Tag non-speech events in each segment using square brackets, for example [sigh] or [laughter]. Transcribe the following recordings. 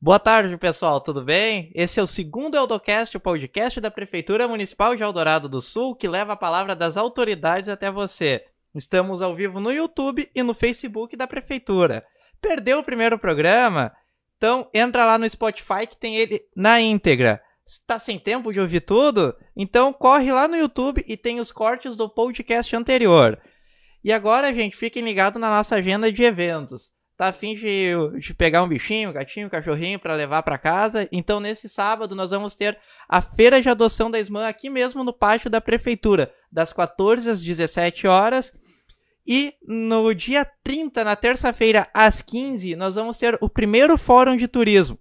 Boa tarde, pessoal, tudo bem? Esse é o segundo Eldocast, o podcast da Prefeitura Municipal de Eldorado do Sul, que leva a palavra das autoridades até você. Estamos ao vivo no YouTube e no Facebook da Prefeitura. Perdeu o primeiro programa? Então entra lá no Spotify que tem ele na íntegra. Está sem tempo de ouvir tudo? Então corre lá no YouTube e tem os cortes do podcast anterior. E agora, gente, fiquem ligados na nossa agenda de eventos tá afim de, de pegar um bichinho, um gatinho, um cachorrinho para levar para casa. Então, nesse sábado, nós vamos ter a feira de adoção da SMAN aqui mesmo no pátio da prefeitura, das 14 às 17 horas. E no dia 30, na terça-feira, às 15, nós vamos ter o primeiro fórum de turismo,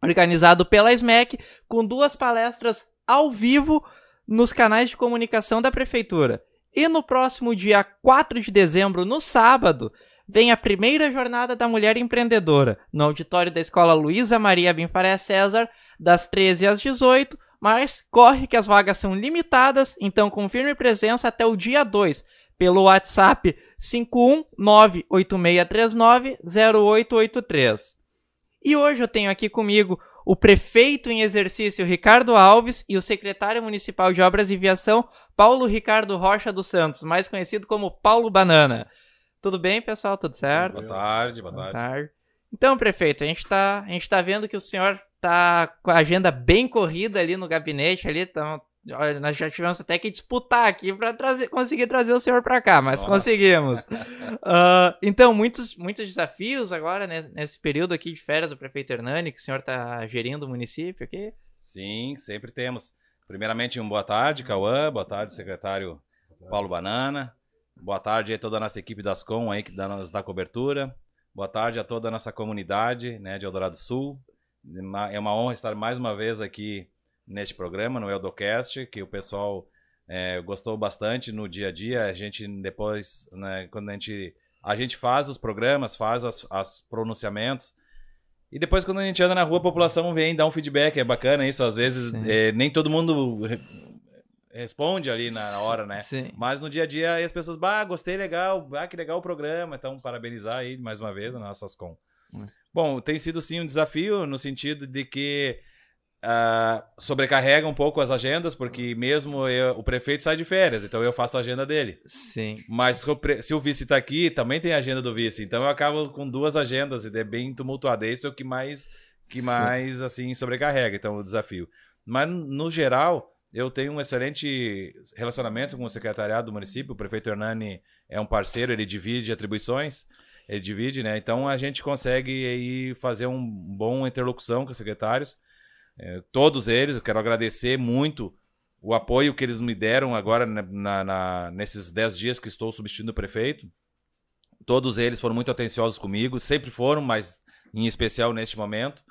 organizado pela SMEC, com duas palestras ao vivo nos canais de comunicação da prefeitura. E no próximo dia 4 de dezembro, no sábado, vem a primeira jornada da mulher empreendedora, no auditório da Escola Luísa Maria Binfaré César, das 13 às 18, mas corre que as vagas são limitadas, então confirme presença até o dia 2, pelo WhatsApp 51986390883. E hoje eu tenho aqui comigo o prefeito em exercício Ricardo Alves e o secretário municipal de Obras e Viação Paulo Ricardo Rocha dos Santos, mais conhecido como Paulo Banana. Tudo bem, pessoal? Tudo certo? Boa tarde, boa, boa tarde. tarde. Então, prefeito, a gente tá, a gente tá vendo que o senhor tá com a agenda bem corrida ali no gabinete ali, então, olha, nós já tivemos até que disputar aqui para trazer, conseguir trazer o senhor para cá, mas Nossa. conseguimos. uh, [laughs] então, muitos, muitos desafios agora nesse, nesse, período aqui de férias do prefeito Hernani, que o senhor tá gerindo o município aqui. Sim, sempre temos. Primeiramente, um boa tarde, Cauã, boa tarde, secretário Paulo Banana. Boa tarde a toda a nossa equipe das Com aí que nos dá cobertura. Boa tarde a toda a nossa comunidade né, de Eldorado Sul. É uma honra estar mais uma vez aqui neste programa, no Eldocast, que o pessoal é, gostou bastante no dia a dia. A gente depois, né, quando a gente, a gente faz os programas, faz as, as pronunciamentos, e depois, quando a gente anda na rua, a população vem dar um feedback. É bacana isso. Às vezes, é, nem todo mundo responde ali na hora, né? Sim. Mas no dia a dia as pessoas, bah, gostei, legal, ah, que legal o programa. Então, parabenizar aí mais uma vez a nossas com. Hum. Bom, tem sido sim um desafio no sentido de que uh, sobrecarrega um pouco as agendas, porque mesmo eu, o prefeito sai de férias, então eu faço a agenda dele. Sim. Mas se o, se o vice está aqui, também tem a agenda do vice. Então eu acabo com duas agendas e é bem tumultuado. Esse é o que mais, que mais assim, sobrecarrega, então, o desafio. Mas, no geral, eu tenho um excelente relacionamento com o secretariado do município. O prefeito Hernani é um parceiro, ele divide atribuições, ele divide, né? Então a gente consegue aí fazer um bom interlocução com os secretários. É, todos eles, eu quero agradecer muito o apoio que eles me deram agora na, na, nesses 10 dias que estou substituindo o prefeito. Todos eles foram muito atenciosos comigo, sempre foram, mas em especial neste momento.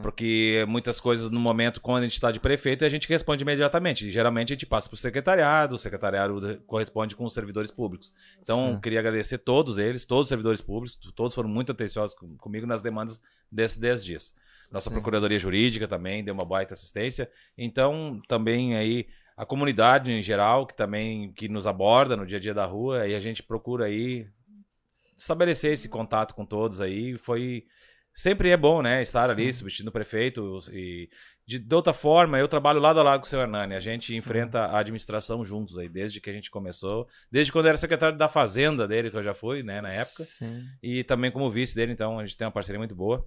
Porque muitas coisas no momento, quando a gente está de prefeito, a gente responde imediatamente. geralmente a gente passa para o secretariado, o secretariado corresponde com os servidores públicos. Então, queria agradecer todos eles, todos os servidores públicos, todos foram muito atenciosos comigo nas demandas desses 10 dias. Nossa Sim. Procuradoria Jurídica também deu uma baita assistência. Então, também aí a comunidade em geral, que também que nos aborda no dia a dia da rua, e a gente procura aí estabelecer esse contato com todos aí. Foi sempre é bom, né? Estar ali, substituindo o prefeito. E de, de, outra forma, eu trabalho lado a lado com o seu Hernani. A gente enfrenta a administração juntos aí, desde que a gente começou. Desde quando eu era secretário da Fazenda dele, que eu já fui, né, na época. Sim. E também como vice dele, então a gente tem uma parceria muito boa.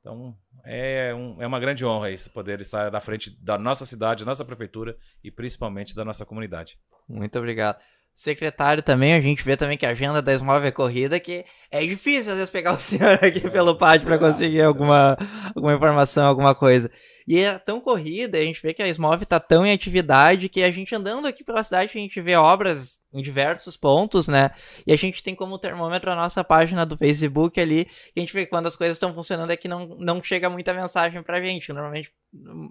Então, é, um, é uma grande honra isso, poder estar na frente da nossa cidade, da nossa prefeitura e principalmente da nossa comunidade. Muito obrigado secretário também, a gente vê também que a agenda da Smove é corrida, que é difícil às vezes pegar o senhor aqui pelo pátio para conseguir alguma, alguma informação, alguma coisa. E é tão corrida, a gente vê que a Smove tá tão em atividade que a gente andando aqui pela cidade, a gente vê obras em diversos pontos, né? E a gente tem como termômetro a nossa página do Facebook ali, que a gente vê quando as coisas estão funcionando é que não, não chega muita mensagem pra gente. Normalmente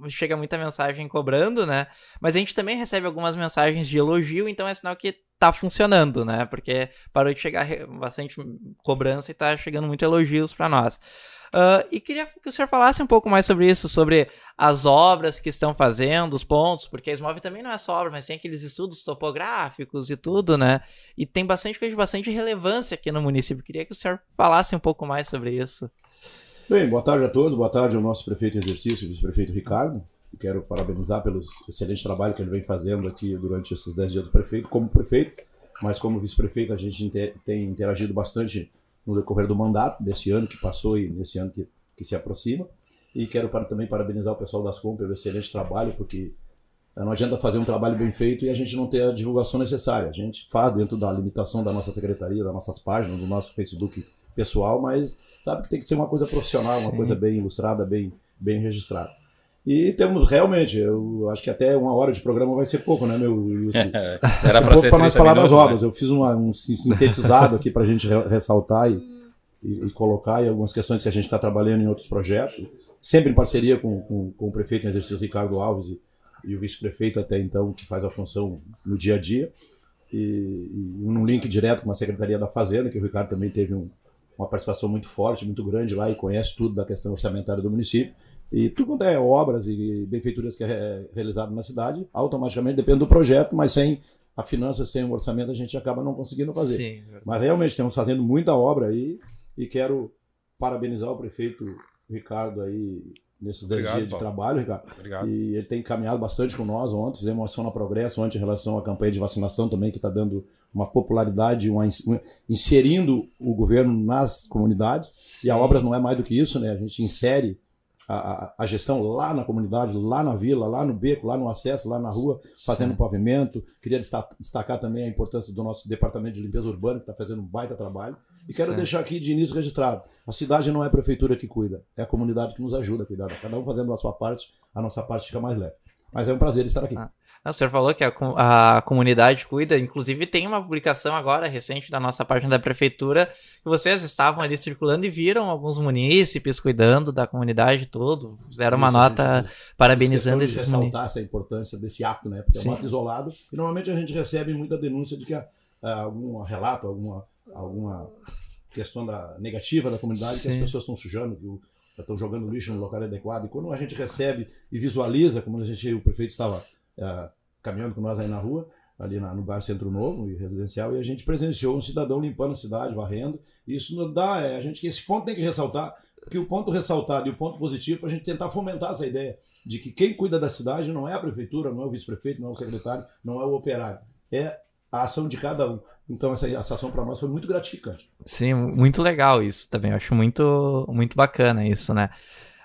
chega muita mensagem cobrando, né? Mas a gente também recebe algumas mensagens de elogio, então é sinal que tá funcionando, né? Porque parou de chegar bastante cobrança e tá chegando muito elogios para nós. Uh, e queria que o senhor falasse um pouco mais sobre isso, sobre as obras que estão fazendo, os pontos, porque a Smove também não é só obra, mas tem aqueles estudos topográficos e tudo, né? E tem bastante coisa de bastante relevância aqui no município. Queria que o senhor falasse um pouco mais sobre isso. Bem, boa tarde a todos, boa tarde ao nosso prefeito exercício, vice-prefeito Ricardo. Quero parabenizar pelo excelente trabalho que ele vem fazendo aqui durante esses 10 dias do prefeito, como prefeito, mas como vice-prefeito a gente tem interagido bastante no decorrer do mandato, desse ano que passou e nesse ano que, que se aproxima. E quero para, também parabenizar o pessoal das Com pelo excelente trabalho, porque não adianta fazer um trabalho bem feito e a gente não ter a divulgação necessária. A gente faz dentro da limitação da nossa secretaria, das nossas páginas, do nosso Facebook pessoal, mas sabe que tem que ser uma coisa profissional, uma Sim. coisa bem ilustrada, bem, bem registrada. E temos realmente, eu acho que até uma hora de programa vai ser pouco, né, meu? [laughs] Era para ser para nós falar minutos, das obras. Né? Eu fiz uma, um sintetizado aqui para a gente ressaltar e, e, e, colocar e algumas questões que a gente está trabalhando em outros projetos, sempre em parceria com, com, com o prefeito em exercício Ricardo Alves e, e o vice-prefeito até então que faz a função no dia a dia. E, e um link direto com a Secretaria da Fazenda, que o Ricardo também teve um, uma participação muito forte, muito grande lá e conhece tudo da questão orçamentária do município. E tudo quanto é obras e benfeituras que é realizado na cidade, automaticamente depende do projeto, mas sem a finança, sem o orçamento, a gente acaba não conseguindo fazer. Sim, mas realmente estamos fazendo muita obra aí e quero parabenizar o prefeito Ricardo aí nesses 10 dias de trabalho, Ricardo. Obrigado. E ele tem caminhado bastante com nós ontem, fizemos uma ação na Progresso ontem em relação à campanha de vacinação também, que está dando uma popularidade, uma, inserindo o governo nas comunidades. Sim. E a obra não é mais do que isso, né? A gente insere a, a, gestão lá na comunidade, lá na vila, lá no beco, lá no acesso, lá na rua, fazendo Sim. pavimento. Queria destacar também a importância do nosso departamento de limpeza urbana, que está fazendo um baita trabalho. E quero Sim. deixar aqui de início registrado: a cidade não é a prefeitura que cuida, é a comunidade que nos ajuda a cuidar. Cada um fazendo a sua parte, a nossa parte fica mais leve. Mas é um prazer estar aqui. Ah. O senhor falou que a, a, comunidade cuida, inclusive tem uma publicação agora recente da nossa página da prefeitura que vocês estavam ali circulando e viram alguns munícipes cuidando da comunidade todo, fizeram uma Isso, nota gente, parabenizando esses munícipes. ressaltar essa importância desse ato, né? Porque Sim. é um ato isolado e normalmente a gente recebe muita denúncia de que há, algum relato, alguma, alguma questão da, negativa da comunidade, Sim. que as pessoas estão sujando, que estão jogando lixo no local adequado. E quando a gente recebe e visualiza, como a gente, o prefeito estava uh, caminhando com nós aí na rua, ali na, no bairro Centro Novo e residencial, e a gente presenciou um cidadão limpando a cidade, varrendo. Isso não dá, é, a gente esse ponto tem que ressaltar, porque o ponto ressaltado e o ponto positivo para a gente tentar fomentar essa ideia de que quem cuida da cidade não é a prefeitura, não é o vice-prefeito, não é o secretário, não é o operário, é a ação de cada um. Então essa, essa ação para nós foi muito gratificante. Sim, muito legal isso também. Eu acho muito, muito bacana isso, né?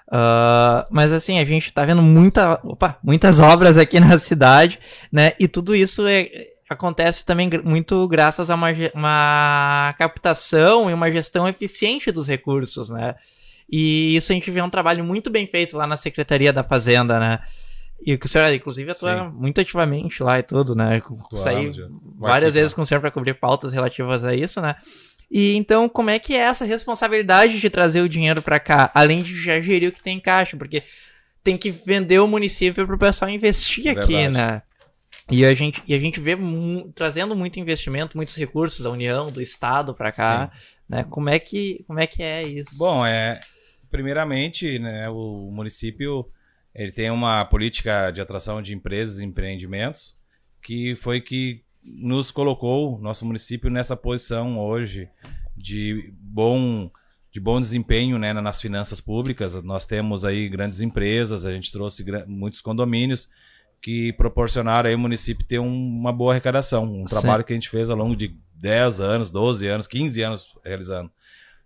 Uh, mas assim, a gente tá vendo muita, opa, muitas obras aqui na cidade, né? E tudo isso é, acontece também muito graças a uma, uma captação e uma gestão eficiente dos recursos, né? E isso a gente vê um trabalho muito bem feito lá na Secretaria da Fazenda, né? E que o senhor, inclusive, atua Sim. muito ativamente lá e tudo, né? Saí várias vezes com o senhor para cobrir pautas relativas a isso, né? E então, como é que é essa responsabilidade de trazer o dinheiro para cá, além de já gerir o que tem em caixa? Porque tem que vender o município para o pessoal investir é aqui, né? E a gente, e a gente vê mu trazendo muito investimento, muitos recursos da União, do Estado para cá, Sim. né? Como é que como é que é isso? Bom, é primeiramente, né, o município ele tem uma política de atração de empresas e empreendimentos que foi que nos colocou, nosso município, nessa posição hoje de bom, de bom desempenho né, nas finanças públicas. Nós temos aí grandes empresas, a gente trouxe muitos condomínios que proporcionaram aí o município ter um, uma boa arrecadação. Um Sim. trabalho que a gente fez ao longo de 10 anos, 12 anos, 15 anos realizando.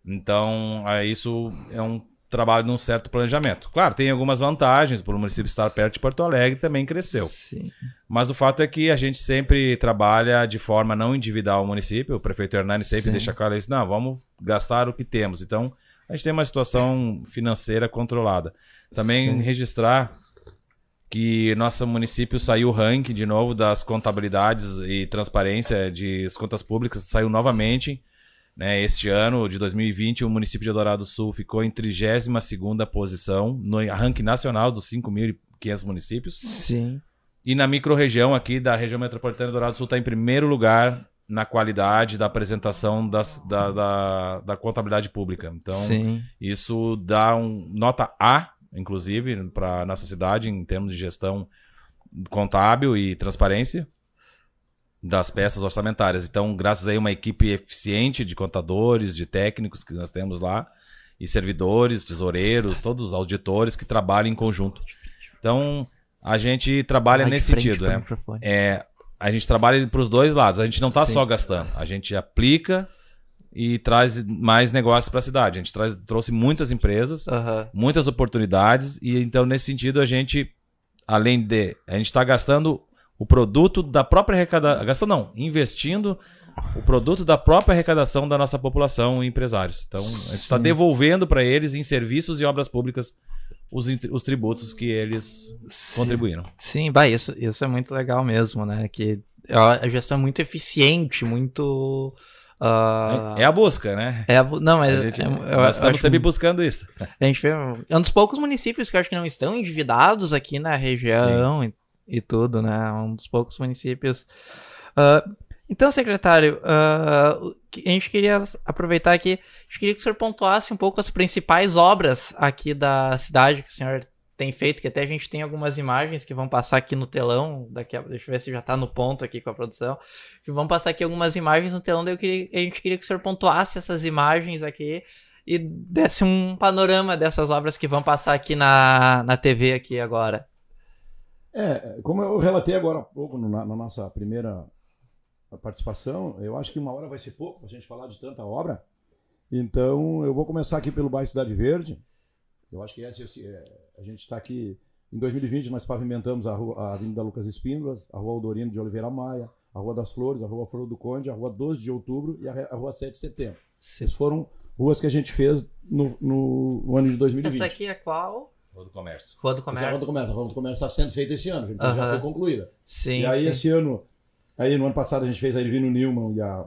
Então, isso é um trabalho num certo planejamento. Claro, tem algumas vantagens, por o município estar perto de Porto Alegre também cresceu. Sim. Mas o fato é que a gente sempre trabalha de forma não individual o município, o prefeito Hernani sempre Sim. deixa claro isso, não, vamos gastar o que temos. Então, a gente tem uma situação financeira controlada. Também Sim. registrar que nosso município saiu o ranking de novo das contabilidades e transparência de contas públicas, saiu novamente né, este ano de 2020, o município de Eldorado do Sul ficou em 32ª posição no ranking nacional dos 5.500 municípios. Sim. E na microrregião aqui da região metropolitana de Eldorado do Sul está em primeiro lugar na qualidade da apresentação das, da, da, da, contabilidade pública. Então, Sim. isso dá um nota A, inclusive, para nossa cidade em termos de gestão contábil e transparência das peças orçamentárias. Então, graças a uma equipe eficiente de contadores, de técnicos que nós temos lá, e servidores, tesoureiros, todos os auditores que trabalham em conjunto. Então, a gente trabalha nesse frente sentido, né? É, a gente trabalha para os dois lados. A gente não está só gastando, a gente aplica e traz mais negócios para a cidade. A gente traz, trouxe muitas empresas, Aham. muitas oportunidades e então nesse sentido a gente, além de, a gente está gastando o produto da própria arrecadação, gastando não, investindo o produto da própria arrecadação da nossa população e empresários. Então a gente está Sim. devolvendo para eles em serviços e obras públicas os, os tributos que eles contribuíram. Sim, bah, isso, isso é muito legal mesmo, né? Que é uma gestão muito eficiente, muito. ah, É a busca, né? é a bu- não, mas A gente, é- eu nós estamos sempre buscando isso. A gente vê, é um dos poucos municípios que eu acho que não estão endividados aqui na região e, e tudo, né? É Um dos poucos municípios. Ah, então, secretário, que a gente queria aproveitar aqui, a gente queria que o senhor pontuasse um pouco as principais obras aqui da cidade que o senhor tem feito, que até a gente tem algumas imagens que vão passar aqui no telão, daqui a, deixa eu ver se já tá no ponto aqui com a produção, que vão passar aqui algumas imagens no telão, daí queria, a gente queria que o senhor pontuasse essas imagens aqui e desse um panorama dessas obras que vão passar aqui na, na TV aqui agora. É, como eu relatei agora há pouco na, na nossa primeira participação, eu acho que uma hora vai ser pouco para a gente falar de tanta obra. Então, eu vou começar aqui pelo bairro Cidade Verde. Eu acho que esse, esse, é, a gente está aqui. Em 2020, nós pavimentamos a, rua, a Avenida Lucas Espíndolas, a Rua Aldorino de Oliveira Maia, a Rua das Flores, a Rua Flor do Conde, a Rua 12 de Outubro e a, a Rua 7 de Setembro. Essas foram ruas que a gente fez no, no- no ano de 2020. Essa aqui é qual? Comércio. Rua do Essa é a Comércio. Rua do Comércio. A Rua do Comércio está sendo feita esse ano, então já Aham. foi concluída. Sim, E aí sim. esse ano, aí no ano passado a gente fez a Irvino Newman e, a,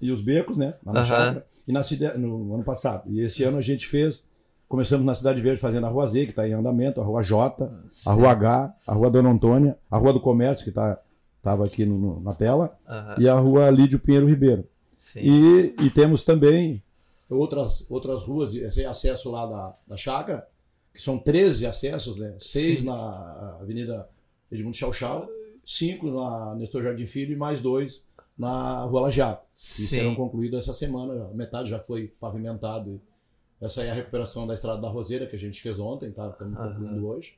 e os becos, né? Na Aham. chácara. E na cidade, no ano passado. E esse ano a gente fez, começamos na Cidade Verde fazendo a Rua Z, que está em andamento, a Rua J, a Rua H, a Rua Dona Antônia, a Rua do Comércio, que está tava aqui no- no- na tela, Aham, e a Rua Lídio Pinheiro Ribeiro. sim. E, e temos também outras, outras ruas, esse acesso lá da, da chácara, são 13 acessos, né? Seis Sim. na Avenida Edmundo Chau Chau, cinco na Nestor Jardim Filho e mais dois na Rua Lajeado. Que Sim. serão concluídos essa semana. Metade já foi pavimentado. Essa é a recuperação da Estrada da Roseira, que a gente fez ontem, tá? Estamos Aham. concluindo hoje.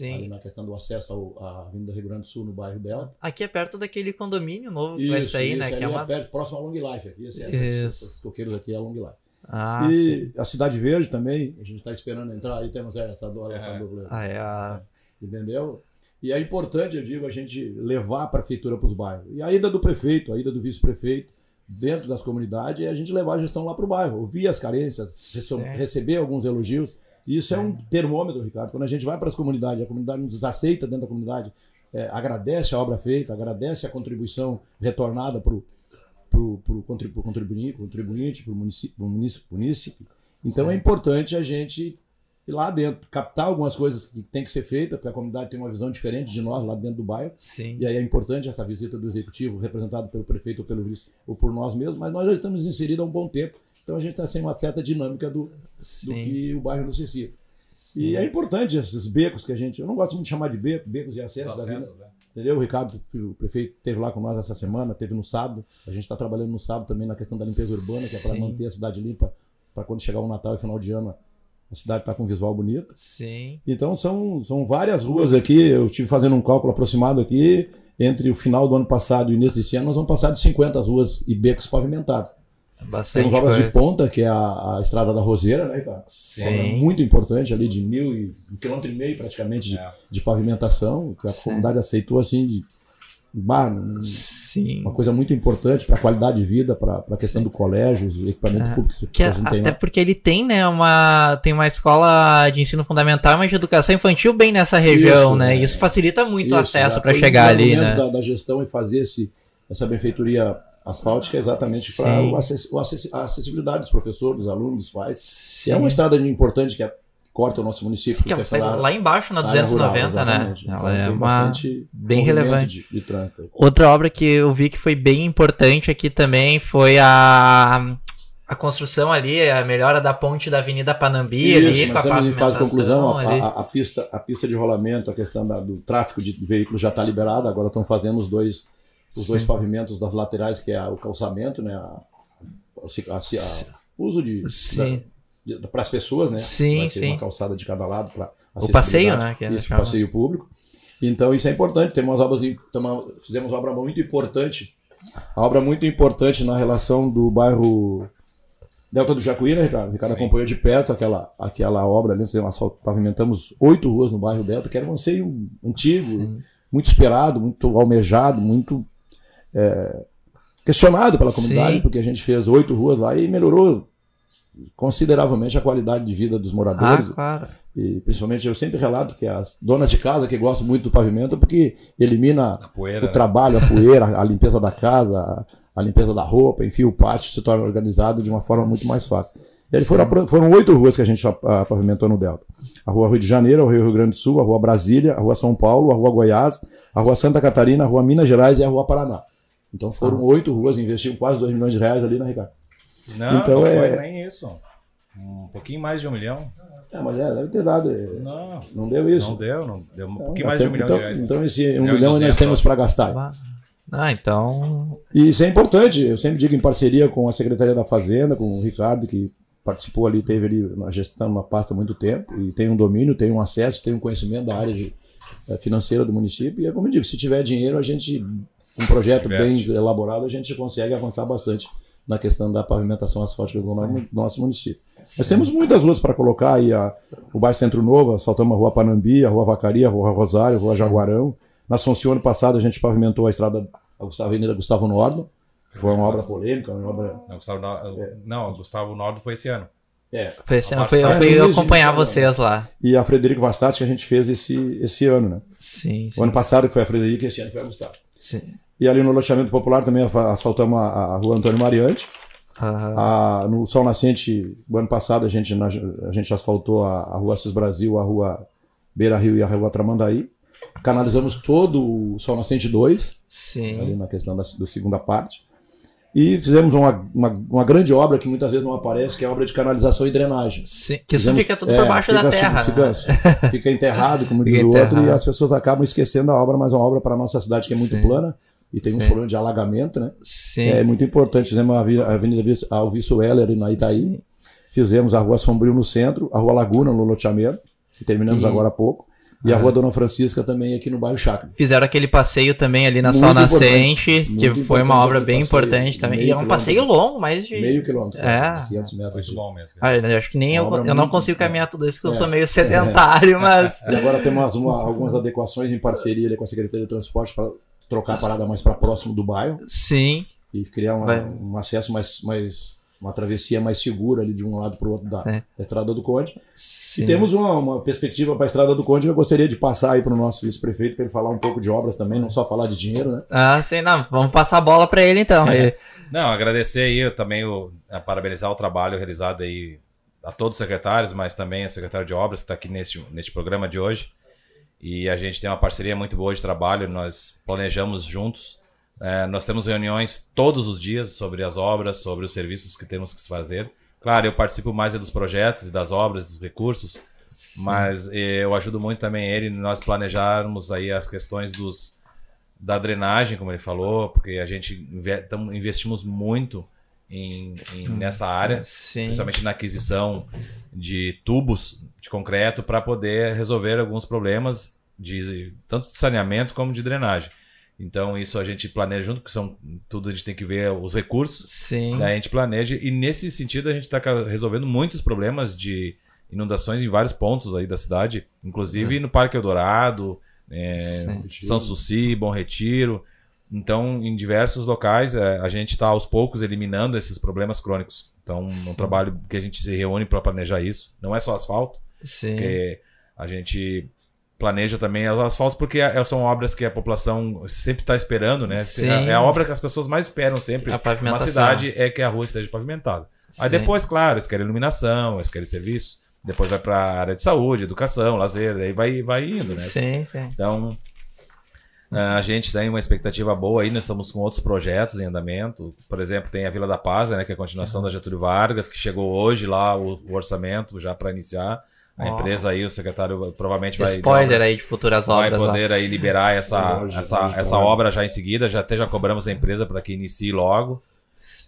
Ali Sim. na questão do acesso ao, à Avenida Rio Grande do Sul, no bairro dela. Aqui é perto daquele condomínio novo que vai Isso, sair, isso, né? Que ali é uma... perto, próximo a Long Life. Aqui, esse, Isso. esses, esses coqueiros aqui é a Long Life. Ah, sim. e a Cidade Verde também, a gente está esperando entrar, aí temos essa dor, essa É. dupla, Ah, é a... entendeu? E é importante, eu digo, a gente levar a prefeitura para os bairros. E a ida do prefeito, a ida do vice-prefeito, dentro das comunidades, é a gente levar a gestão lá para o bairro, ouvir as carências, rece- Certo. receber alguns elogios. E isso é um termômetro, Ricardo. Quando a gente vai para as comunidades, a comunidade nos aceita dentro da comunidade, é, agradece a obra feita, agradece a contribuição retornada para o contribu- pro contribuinte, contribuinte, para o município, pro município, município. Então é importante a gente ir lá dentro, captar algumas coisas que tem que ser feitas, porque a comunidade tem uma visão diferente de nós lá dentro do bairro. Sim. E aí é importante essa visita do executivo, representado pelo prefeito ou pelo vice, ou por nós mesmos, mas nós já estamos inseridos há um bom tempo, então a gente está sem uma certa dinâmica do, do que o bairro necessita. Sim. E é importante esses becos que a gente. Eu não gosto muito de chamar de beco, becos e acessos da vida. né? Entendeu? O Ricardo, o prefeito, esteve lá com nós essa semana, teve no sábado. A gente está trabalhando no sábado também na questão da limpeza urbana, que é para manter a cidade limpa, para quando chegar o Natal e final de ano, a cidade está com um visual bonito. Sim. Então são, são várias ruas aqui. Eu estive fazendo um cálculo aproximado aqui. Entre o final do ano passado e o início desse ano, nós vamos passar de 50 ruas e becos pavimentados. Bastante Temos obras de ponta, que é a, a Estrada da Roseira, né, cara? Sim. Muito importante ali, de mil e um quilômetro e meio praticamente de, É. de pavimentação, que a comunidade aceitou assim de. bah, Sim. uma coisa muito importante para a qualidade de vida, para a questão do colégio, os equipamentos É. públicos que, Que a gente tem até lá. porque ele tem, né, uma tem uma escola de ensino fundamental, mas de educação infantil bem nessa região, Isso, né? é. E isso facilita muito o Isso, acesso já para chegar ali, né? Da, da gestão e fazer esse, essa benfeitoria asfáltica é exatamente para Sim. a acessibilidade dos professores, dos alunos, dos pais. Sim. É uma estrada importante que é- corta o nosso município. que ela questão da sai área- lá embaixo na da área rural, 290, né? exatamente. Então, Ela é uma bastante bem relevante. De, de. Outra obra que eu vi que foi bem importante aqui também foi a a construção ali, a melhora da ponte da Avenida Panambi ali, Isso, com a estamos em fase de conclusão. A, ali. a- a pista, a pista de rolamento, a questão da- do tráfego de veículos já está liberada. Agora estão fazendo os dois, os dois Sim. pavimentos das laterais, que é o calçamento, né? A, a, a- o uso de, Sim. para as pessoas, né? Sim, Vai ser sim. uma calçada de cada lado para O passeio, né? Que Isso, chama. passeio público. Então isso é importante. Temos obras, em- tamo- fizemos uma obra muito importante. A obra muito importante na relação do bairro Delta do Jacuí, né, Ricardo? O Ricardo Sim. acompanhou de perto aquela, aquela obra ali. Nós pavimentamos oito ruas no bairro Delta, que era um anseio antigo, muito esperado, muito almejado, muito é, questionado pela comunidade, Sim. porque a gente fez oito ruas lá e melhorou consideravelmente a qualidade de vida dos Ah, moradores. claro. E principalmente eu sempre relato que as donas de casa que gostam muito do pavimento porque elimina o trabalho, a poeira, a limpeza da casa, a- limpeza da roupa, enfim, o pátio se torna organizado de uma forma muito mais fácil. E aí foram, foram oito ruas que a gente ah, pavimentou no Delta. A Rua Rio de Janeiro, a Rua Rio Grande do Sul, a Rua Brasília, a Rua São Paulo, a Rua Goiás, a Rua Santa Catarina, a Rua Minas Gerais e a Rua Paraná. Então foram oito ruas, investimos quase dois milhões de reais ali, né, Ricardo? Não, Então não é- foi nem isso. Um pouquinho mais de um milhão. É, mas é, deve ter dado. é, Não, Não deu isso. não deu. Não deu um Então, pouquinho mais de um milhão então, de reais. Então, esse um Milhão milhão nós temos para gastar. Ah, Ah, então. E isso é importante, eu sempre digo em parceria com a Secretaria da Fazenda, com o Ricardo, que participou ali, teve ali na gestão, uma pasta há muito tempo, e tem um domínio, tem um acesso, tem um conhecimento da área de, eh, financeira do município, e é como eu digo, se tiver dinheiro, a gente, um projeto Investe. bem elaborado, a gente consegue avançar bastante na questão da pavimentação asfáltica do no- nosso município. Nós temos muitas ruas para colocar aí, a, o bairro Centro Novo, asfaltamos a Rua Panambi, a Rua Vacaria, a Rua Rosário, a Rua Jaguarão. Na Assunção, ano passado, a gente pavimentou a estrada, a Gustavo- Avenida Gustavo Nordon, que foi uma obra polêmica, uma obra... Não, Gustavo, Nor- não, Gustavo Nordo foi esse ano. É, Foi esse ano, foi, eu é, fui no acompanhar vocês lá. e a Frederico Vastati que a gente fez esse, esse ano, né? Sim, O sim. ano passado que foi a Frederico e esse ano foi a Gustavo. sim. E ali no loteamento popular também asfaltamos a, a rua Antônio Mariante. A- no Sol Nascente, o ano passado, a gente, a gente asfaltou a, a rua Assis Brasil, a rua Beira Rio e a rua Tramandaí. Canalizamos todo o Sol Nascente 2, ali Sim. na questão da, do segunda parte. E fizemos uma, uma, uma grande obra que muitas vezes não aparece, que é a obra de canalização e drenagem. Sim. Que isso Fizemos- fica tudo é, por baixo da fica- terra. Fica, né? fica enterrado, como Fica diz o outro, e as pessoas acabam esquecendo a obra, mas é uma obra para a nossa cidade que é muito Sim. plana e tem uns Sim. problemas de alagamento, né? Sim. É muito importante. Fizemos a a Avenida Vis- Alvício Weller na Itaí, Sim. fizemos a Rua Sombrio no centro, a Rua Laguna no loteamento, que terminamos E- agora há pouco, e a Ah. Rua Dona Francisca também aqui no bairro Chácara. Fizeram aquele passeio também ali na Muito Sol Nascente, que foi uma obra bem passeio, importante também. E é um passeio longo, mais de. Meio quilômetro, É. 500 metros. Muito bom mesmo. Ah, eu acho que nem Uma eu, eu não consigo é. caminhar tudo isso, porque eu É. sou meio sedentário, [laughs] mas. E agora temos uma- algumas adequações em parceria ali com a Secretaria de Transporte para trocar a parada mais para próximo do bairro. Sim. e criar uma- um acesso mais, mais uma travessia mais segura ali de um lado para o outro da, É. da Estrada do Conde. sim. E temos uma, uma perspectiva para a Estrada do Conde que eu gostaria de passar aí para o nosso vice-prefeito para ele falar um pouco de obras também, não só falar de dinheiro, né? Ah, sim, não. Vamos passar a bola pra ele então. Ele- Não, agradecer aí eu também o, a parabenizar o trabalho realizado aí a todos os secretários, mas também a secretária de obras que está aqui neste, neste programa de hoje. E a gente tem uma parceria muito boa de trabalho, nós planejamos juntos. É, nós temos reuniões todos os dias sobre as obras, sobre os serviços que temos que fazer. Claro, eu participo mais é dos projetos e das obras, dos recursos, mas eh, eu ajudo muito também ele nós planejarmos aí as questões dos da drenagem, como ele falou, porque a gente investimos muito em, em- nessa área, Sim. principalmente na aquisição de tubos de concreto para poder resolver alguns problemas de tanto de saneamento como de drenagem. Então isso a gente planeja junto, que são tudo a gente tem que ver os recursos Sim. Daí a gente planeja e nesse sentido a gente está resolvendo muitos problemas de inundações em vários pontos aí da cidade, inclusive no Parque Eldorado, é. São Suci, Bom Retiro. Então, em diversos locais, é, a gente está aos poucos eliminando esses problemas crônicos. Então, é um trabalho que a gente se reúne para planejar isso. Não é só asfalto, Sim. porque a gente planeja também os asfaltos porque é- são obras que a população sempre está esperando, né? Sim. É a obra que as pessoas mais esperam sempre A uma cidade é que a rua esteja pavimentada. Aí Sim. depois, claro, eles querem iluminação, eles querem serviço, depois vai para a área de saúde, educação, lazer, aí vai, vai indo, né? Sim, sim. Então, a gente tem uma expectativa boa aí, nós estamos com outros projetos em andamento. Por exemplo, tem a Vila da Paz, né, que é a continuação da Getúlio Vargas, que chegou hoje lá o, o orçamento já para iniciar. A empresa aí, o secretário provavelmente vai Spoiler aí de futuras vai obras lá. poder aí liberar essa, Hoje, essa, hoje, essa obra já em seguida. Já até já cobramos a empresa para que inicie logo.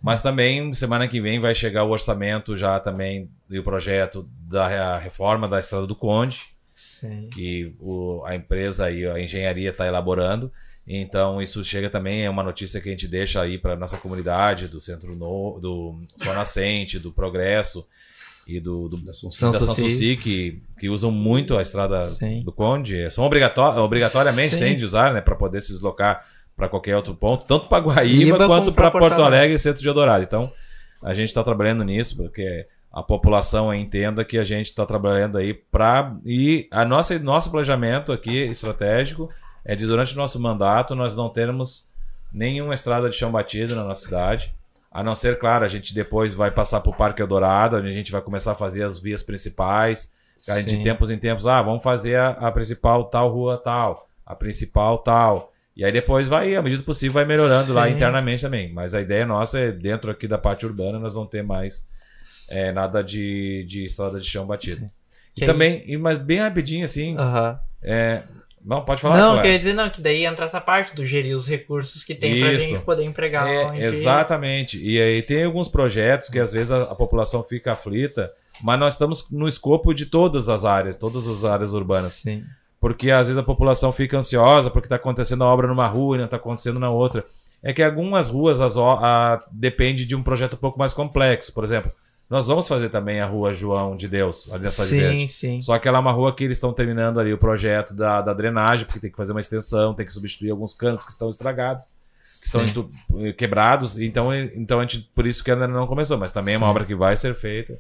Mas também, semana que vem, vai chegar o orçamento já também e o projeto da reforma da Estrada do Conde, Sim. que o, a empresa e a engenharia está elaborando. Então, isso chega também, é uma notícia que a gente deixa aí para nossa comunidade, do Centro no, do Sol Nascente, do Progresso e do, do da São São Suci. Suci, que, que usam muito a estrada Sim. do Conde. São obrigatórios, obrigatoriamente Sim. tem de usar, né, para poder se deslocar para qualquer outro ponto, tanto para Guaíba Guaíba quanto para Porto Alegre e Centro de Eldorado. Então, a gente está trabalhando nisso, porque a população entenda que a gente está trabalhando aí para. E a nossa, nosso planejamento aqui estratégico é de, durante o nosso mandato, nós não termos nenhuma estrada de chão batido na nossa cidade. A não ser, claro, a gente depois vai passar para o Parque Eldorado, onde a gente vai começar a fazer as vias principais. A gente, de tempos em tempos, ah, vamos fazer a, a principal tal rua tal, a principal tal. E aí depois vai, à medida possível, vai melhorando lá Sim. internamente também. Mas a ideia nossa é, dentro aqui da parte urbana, nós não ter mais é, nada de, de estrada de chão batido. E também, e- mas bem rapidinho assim, Aham. é, não, pode falar. Não, Clara. quer dizer, não, que daí entra essa parte do gerir os recursos que tem pra Isso. gente poder empregar É, exatamente. E aí tem alguns projetos que às vezes a, a população fica aflita, mas nós estamos no escopo de todas as áreas, todas as áreas urbanas. Sim. Porque às vezes a população fica ansiosa porque está acontecendo a obra numa rua e não está acontecendo na outra. É que algumas ruas as, a, depende de um projeto um pouco mais complexo. Por exemplo, nós vamos fazer também a rua João de Deus, ali na Cidade Verde. Sim, sim. Só que ela é uma rua que eles estão terminando ali o projeto da, da drenagem, porque tem que fazer uma extensão, tem que substituir alguns canos que estão estragados, que estão Sim. estu- quebrados. Então, então a gente, por isso que ainda não começou, mas também é uma Sim. obra que vai ser feita.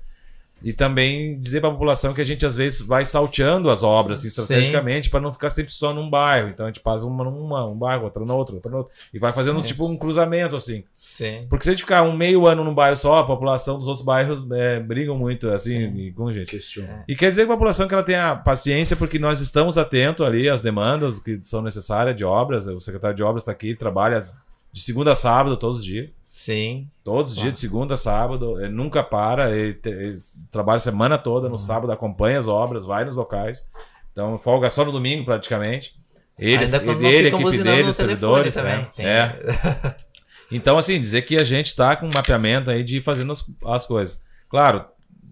E também dizer para a população que a gente às vezes vai salteando as obras assim, estrategicamente para não ficar sempre só num bairro. Então a gente faz uma numa, um bairro, outra no outro, outra no outro. E vai fazendo Sim. tipo um cruzamento assim. Sim. Porque se a gente ficar um meio ano num bairro só, a população dos outros bairros é, brigam muito assim e com gente. Questiona. E quer dizer com a população que ela tenha paciência, porque nós estamos atentos ali às demandas que são necessárias de obras. O secretário de obras está aqui, trabalha de segunda a sábado, todos os dias. Sim. Todos os Claro. dias, de segunda a sábado. Ele nunca para, ele, ele trabalha a semana toda, Uhum. no sábado acompanha as obras, vai nos locais. Então folga só no domingo praticamente. Ele, ele, ele, a equipe dele, os servidores. também. né? É. [laughs] Então, assim, dizer que a gente está com um mapeamento aí de ir fazendo as, as coisas. Claro,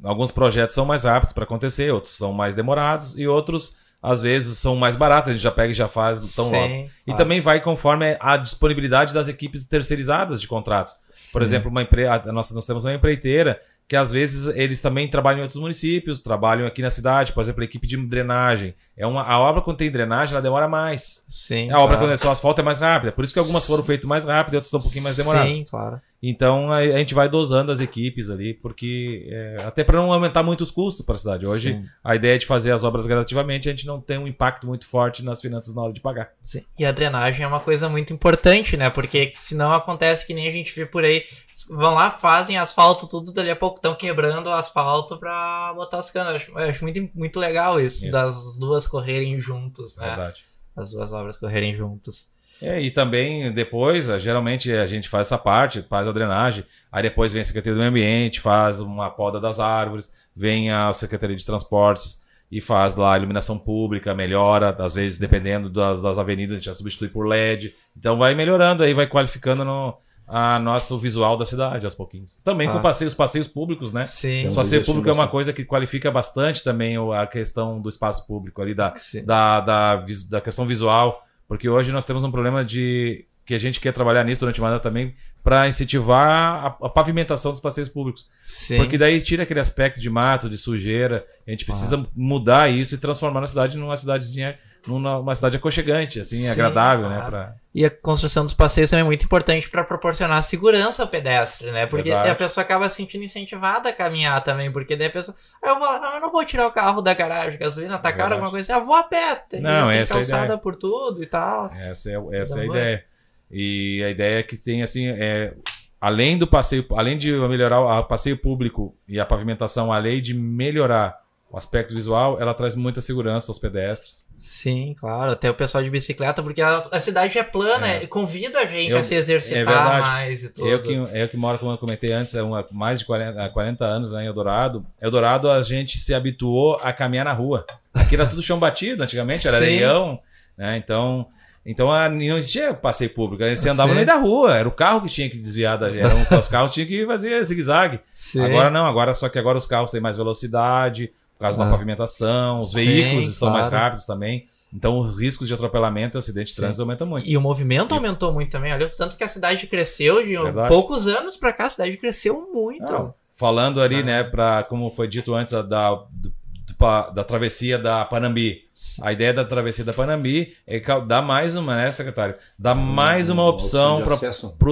alguns projetos são mais rápidos para acontecer, outros são mais demorados e outros, às vezes, são mais baratos. A gente já pega e já faz tão logo. Sim, E claro. também vai conforme a disponibilidade das equipes terceirizadas de contratos. Por Sim. exemplo, uma empre... a nossa, nós temos uma empreiteira que às vezes eles também trabalham em outros municípios, trabalham aqui na cidade, por exemplo, a equipe de drenagem. É uma... A obra quando tem drenagem, ela demora mais. Sim, A obra claro. quando é só asfalto é mais rápida. Por isso que algumas foram feitas mais rápido e outras estão um pouquinho mais demoradas. Sim, claro. Então a, a gente vai dosando as equipes ali, porque é, até para não aumentar muito os custos para a cidade. Hoje Sim. a ideia é de fazer as obras gradativamente, a gente não tem um impacto muito forte nas finanças na hora de pagar. Sim. E a drenagem é uma coisa muito importante, né? Porque senão acontece que nem a gente vê por aí. Vão lá, fazem asfalto, tudo, dali a pouco estão quebrando o asfalto pra botar as canas. Eu acho, acho muito, muito legal isso, Isso. das duas correrem juntos, né? Verdade. As duas obras correrem juntos. É, e também depois, eh, geralmente a gente faz essa parte, faz a drenagem, aí depois vem a Secretaria do Meio Ambiente, faz uma poda das árvores, vem a Secretaria de Transportes e faz lá a iluminação pública, melhora, às vezes dependendo das, das avenidas a gente já substitui por LED, então vai melhorando aí, vai qualificando no, a nosso visual da cidade aos pouquinhos. Também com Ah. passeios, passeios públicos, né? Sim, O passeio público é uma coisa que qualifica bastante também a questão do espaço público ali, da, sim. da, da, da questão visual, porque hoje nós temos um problema de que a gente quer trabalhar nisso durante o mandato também para incentivar a, a pavimentação dos passeios públicos. Sim. Porque daí tira aquele aspecto de mato, de sujeira. A gente precisa mudar isso e transformar a cidade numa cidadezinha, numa uma cidade aconchegante, assim, Sim, agradável, né? claro. Pra... E a construção dos passeios também é muito importante para proporcionar segurança ao pedestre, né? Porque Verdade. a pessoa acaba se sentindo incentivada a caminhar também, porque daí a pessoa. Ah, eu, vou, eu não vou tirar o carro da garagem, a gasolina tá cara, Verdade. alguma coisa assim, ah, vou a pé. Tem, Não, tem essa é a calçada ideia. por tudo e tal. Essa é, essa é a ideia. E a ideia é que tem assim, é, além do passeio, além de melhorar o passeio público e a pavimentação, além de melhorar o aspecto visual, ela traz muita segurança aos pedestres. Sim, claro. Até o pessoal de bicicleta, porque a, a cidade é plana É. e convida a gente Eu- a se é exercitar verdade. mais e tudo. Eu que, eu que moro, como eu comentei antes, há uma- mais de 40, há 40 anos né, em Eldorado. Eldorado a gente se habituou a caminhar na rua. Aqui era tudo chão batido antigamente, era Sim. areião, né? Então Então a, não existia passeio público, você andava Sim. no meio da rua, era o carro que tinha que desviar da um, os carros tinham que fazer zigue-zague. Agora não, agora só que agora os carros têm mais velocidade, por causa Ah. da pavimentação, os Sim, veículos estão mais claro. rápidos também. Então os riscos de atropelamento e acidente de Sim. trânsito aumentam muito. E o movimento aumentou muito também, olha, tanto que a cidade cresceu de Verdade. poucos anos pra cá, a cidade cresceu muito. Ah, falando ali, Ah. né, para como foi dito antes da, da, do- do pa- da travessia da Panambi. A ideia da travessia da Panambi é dar mais uma, né, secretário? Dar mais uma opção de para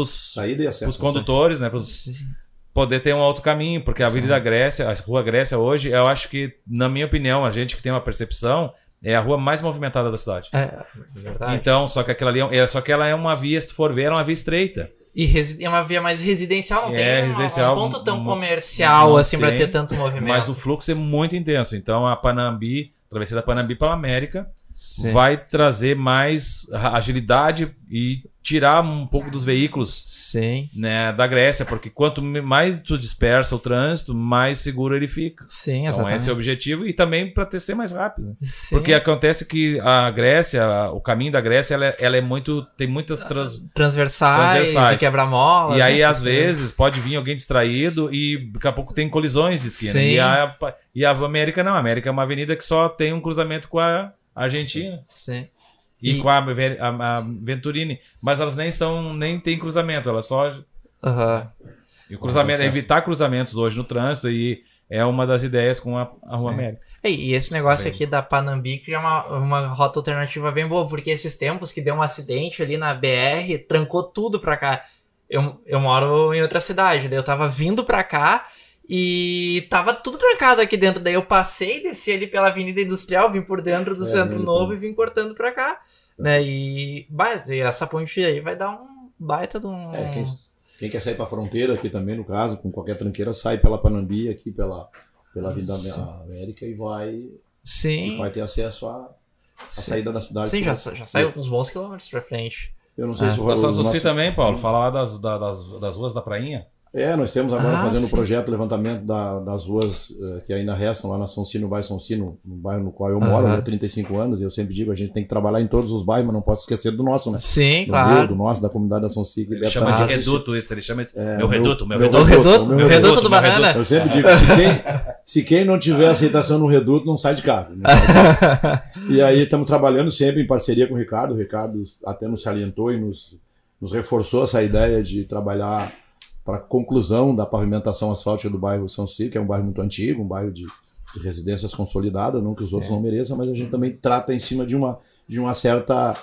os e condutores, né, para Sim. Poder ter um outro caminho, porque a Avenida Grécia, a Rua Grécia hoje, eu acho que, na minha opinião, a gente que tem uma percepção, é a rua mais movimentada da cidade. É, é verdade. Então, só que aquela ali, é, só que ela é uma via, se tu for ver, é uma via estreita. E é uma via mais residencial, não É, tem residencial, um ponto tão comercial assim tem, ter tanto movimento. Mas o fluxo é muito intenso. Então, a Panambi, a travessia da Panambi para a América, Sim. vai trazer mais agilidade e tirar um pouco dos veículos Sim, né, da Grécia, porque quanto mais tu dispersa o trânsito, mais seguro ele fica. sim, Então, exatamente. esse é o objetivo e também para ser mais rápido. né? Sim. Porque acontece que a Grécia, o caminho da Grécia, ela, é- ela é muito. tem muitas trans... transversais, transversais. e quebra-molas. E aí, né, às vezes, pode vir alguém distraído e daqui a pouco tem colisões de esquina. Sim. E a, e a América não. A América é uma avenida que só tem um cruzamento com a Argentina Sim. E, E- com a, a- a Venturini. Mas elas nem são, nem tem cruzamento, elas só. Aham. E o cruzamento, certo. evitar cruzamentos hoje no trânsito e é uma das ideias com a, a Rua Sim. América. E, e esse negócio Bem. aqui da Panambi cria uma, uma rota alternativa bem boa, porque esses tempos que deu um acidente ali na BR, trancou tudo pra cá. Eu, eu moro em outra cidade, daí eu tava vindo pra cá e tava tudo trancado aqui dentro. Daí eu passei, desci ali pela Avenida Industrial, vim por dentro do É, Centro bem Novo bom. e vim cortando pra cá. Né? E, mas, e essa ponte aí vai dar um baita de um. É, quem, quem quer sair para a fronteira aqui também, no caso, com qualquer tranqueira, sai pela Panambi, aqui pela, pela Avenida Sim. América e vai, e Sim. vai ter acesso à, à saída da cidade. Sim, já, já saiu uns bons quilômetros pra frente. Eu não sei Ah. se o, Da o Sanssouci nosso- também, Paulo, falar lá das, da- das, das ruas da Prainha. É, nós temos agora Ah, fazendo o projeto levantamento da- das ruas eh, que ainda restam lá na São Cino, no bairro São Cino, no bairro no qual eu moro Aham. há 35 anos, e eu sempre digo, a gente tem que trabalhar em todos os bairros, mas não pode esquecer do nosso, né? Sim, Do claro. meu, do nosso, da comunidade da São Cino. que Ele chama de reduto isso, ele chama isso. É, meu o reduto, meu meu reduto. Reduto, o meu o reduto do meu banana. Eu sempre digo, se quem, se quem não tiver aceitação no reduto, não sai de casa. né? [laughs] e aí estamos trabalhando sempre em parceria com o Ricardo. O Ricardo até nos salientou e nos, nos reforçou essa ideia de trabalhar para a conclusão da pavimentação asfáltica do bairro São Ciro, que é um bairro muito antigo, um bairro de, de residências consolidadas, não que os outros não mereçam, mas a gente também trata em cima de uma, de uma certa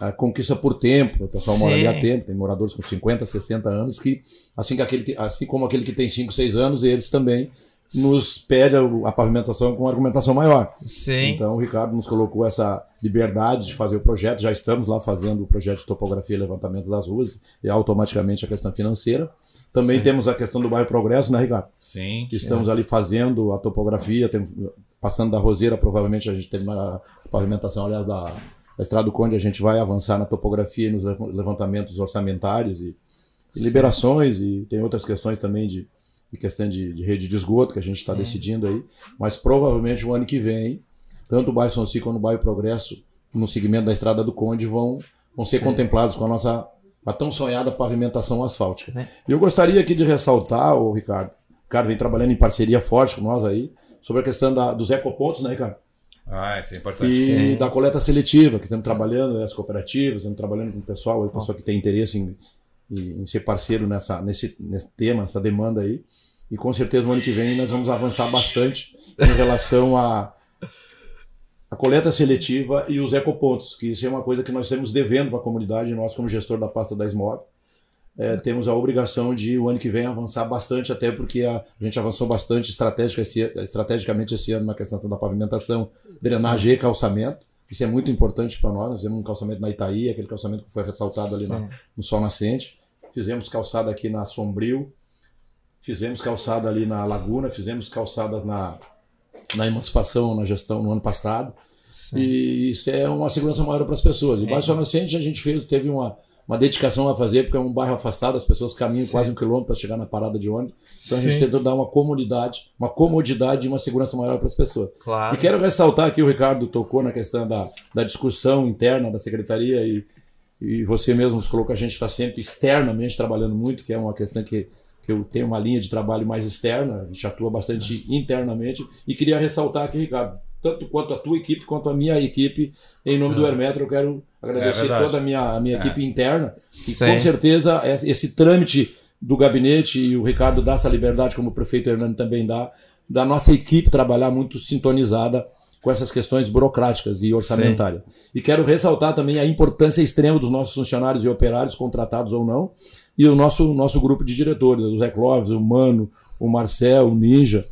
ah, conquista por tempo. O pessoal mora ali há Sim. tempo, tem moradores com 50, 60 anos, que assim, que aquele, que- assim como aquele que tem 5, 6 anos, eles também nos pede a, a pavimentação com argumentação maior. Sim. Então o Ricardo nos colocou essa liberdade de fazer o projeto, já estamos lá fazendo o projeto de topografia e levantamento das ruas, e automaticamente a questão financeira. Também Sim. temos a questão do bairro Progresso, né, Ricardo? Sim. Que estamos ali fazendo a topografia, temos- passando da Roseira, provavelmente a gente terminar a pavimentação, aliás, da, da Estrada do Conde, a gente vai avançar na topografia e nos le- levantamentos orçamentários e, e liberações, e tem outras questões também de, de questão de, de rede de esgoto que a gente está É. decidindo aí, mas provavelmente o ano que vem, tanto o bairro São Cico quanto o bairro Progresso, no segmento da Estrada do Conde, vão, vão ser Sim. contemplados com a nossa a tão sonhada pavimentação asfáltica. Né? E eu gostaria aqui de ressaltar, o Ricardo, o Ricardo vem trabalhando em parceria forte com nós aí, sobre a questão da, dos ecopontos, né, Ricardo? Ah, isso é importante. E da coleta seletiva, que estamos trabalhando, as cooperativas, estamos trabalhando com o pessoal, o pessoal que tem interesse em, em, em ser parceiro nessa, nesse, nesse tema, nessa demanda aí. E com certeza no ano que vem nós vamos avançar bastante em relação a a coleta seletiva e os ecopontos, que isso é uma coisa que nós estamos devendo para a comunidade, nós como gestor da pasta da SMOB, é, temos a obrigação de o ano que vem avançar bastante, até porque a, a gente avançou bastante estratégica esse- estrategicamente esse ano na questão da pavimentação, drenagem e calçamento. Isso é muito importante para nós. Nós fizemos um calçamento na Itaí, aquele calçamento que foi ressaltado ali na- no Sol Nascente. Fizemos calçada aqui na Sombrio. Fizemos calçada ali na Laguna. Fizemos calçadas na, na Emancipação, na gestão no ano passado. Sim. E isso é uma segurança maior para as pessoas. E Sim. o Baixo Nascente a gente fez, teve uma, uma dedicação a fazer, porque é um bairro afastado, as pessoas caminham quase um quilômetro para chegar na parada de ônibus. Então a gente Sim. tentou dar uma comodidade, uma comodidade e uma segurança maior para as pessoas. Claro. E quero ressaltar aqui, o Ricardo tocou na questão da, da discussão interna da secretaria e, e você mesmo nos colocou, a gente está sempre externamente trabalhando muito, que é uma questão que, que eu tenho uma linha de trabalho mais externa, a gente atua bastante internamente. E queria ressaltar aqui, Ricardo, tanto quanto a tua equipe quanto a minha equipe, em nome do Hermetro, eu quero agradecer verdade. toda a minha, a minha equipe interna. E Sim. com certeza esse trâmite do gabinete, e o Ricardo dá essa liberdade, como o prefeito Hernando também dá, da nossa equipe trabalhar muito sintonizada com essas questões burocráticas e orçamentárias. E quero ressaltar também a importância extrema dos nossos funcionários e operários, contratados ou não, e o nosso, nosso grupo de diretores, o Zé Clóvis, o Mano, o Marcel, o Ninja,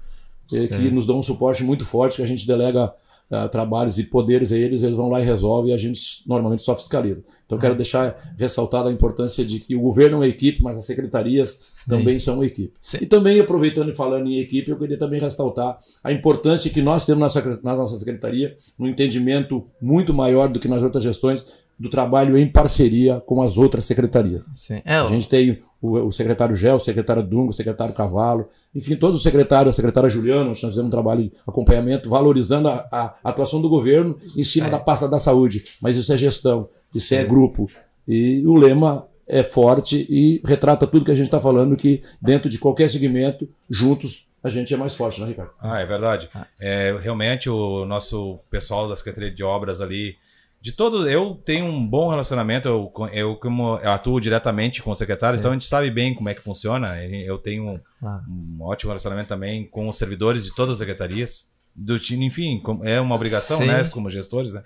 eh, que nos dão um suporte muito forte, que a gente delega ah, trabalhos e poderes a eles, eles vão lá e resolvem e a gente normalmente só fiscaliza. Então, eu quero deixar ressaltada a importância de que o governo é uma equipe, mas as secretarias também são uma equipe. Sim. E também, aproveitando e falando em equipe, eu queria também ressaltar a importância que nós temos na, na nossa secretaria, um entendimento muito maior do que nas outras gestões, do trabalho em parceria com as outras secretarias. Sim. É, A gente tem o, o secretário Gel, o secretário Dungo, o secretário Cavalo, enfim, todos os secretários, a secretária Juliana, nós fizemos um trabalho de acompanhamento, valorizando a, a atuação do governo em cima É. da pasta da saúde. Mas isso é gestão, isso é grupo. E o lema é forte e retrata tudo que a gente está falando, que dentro de qualquer segmento, juntos, a gente é mais forte, né, Ricardo? Ah, é verdade. Ah. É, realmente, o nosso pessoal da Secretaria de Obras ali, de todo, eu tenho um bom relacionamento, eu, eu, como eu atuo diretamente com os secretários, então a gente sabe bem como é que funciona. Eu tenho um, Ah. um ótimo relacionamento também com os servidores de todas as secretarias. Do enfim, é uma obrigação, Sim. né, como gestores, né?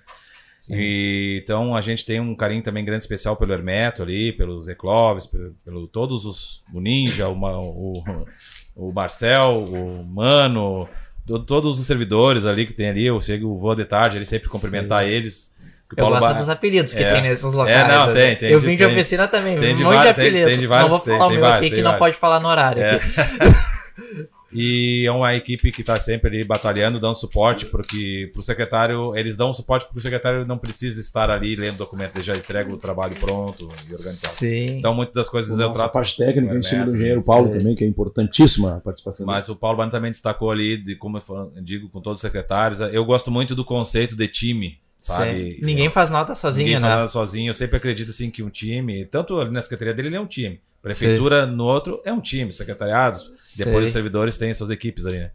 E, então a gente tem um carinho também grande especial pelo Hermeto ali, pelo Zé Clóvis, pelo, pelo todos os. O Ninja, o, o, o Marcel, o Mano, to- todos os servidores ali que tem ali. Eu chego, vou de tarde, ele sempre cumprimentar eles. O Eu Paulo gosto Ba- dos apelidos que É. tem nesses locais. É, não, né? tem, tem, Eu vim de oficina também, tem um de monte de vários, tem- apelidos. tem de não vários, vou tem- falar tem o meu vários, aqui que não pode falar no horário. É. [laughs] E é uma equipe que está sempre ali batalhando, dando suporte, porque pro secretário, eles dão suporte porque o secretário não precisa estar ali lendo documentos, ele já entrega o trabalho pronto e organizado. Sim. Então, muitas das coisas A eu trato. parte técnica, em cima do engenheiro Paulo Sim. também, que é importantíssima a participação dele. Mas o Paulo Bano também destacou ali, de como eu digo com todos os secretários, eu gosto muito do conceito de time, sabe? Sim. Ninguém faz nota sozinho, Ninguém né? faz nada sozinho. Eu sempre acredito assim que um time, tanto ali na secretaria dele, ele é um time. Prefeitura no outro é um time, secretariados, depois Sei. os servidores têm suas equipes ali, né?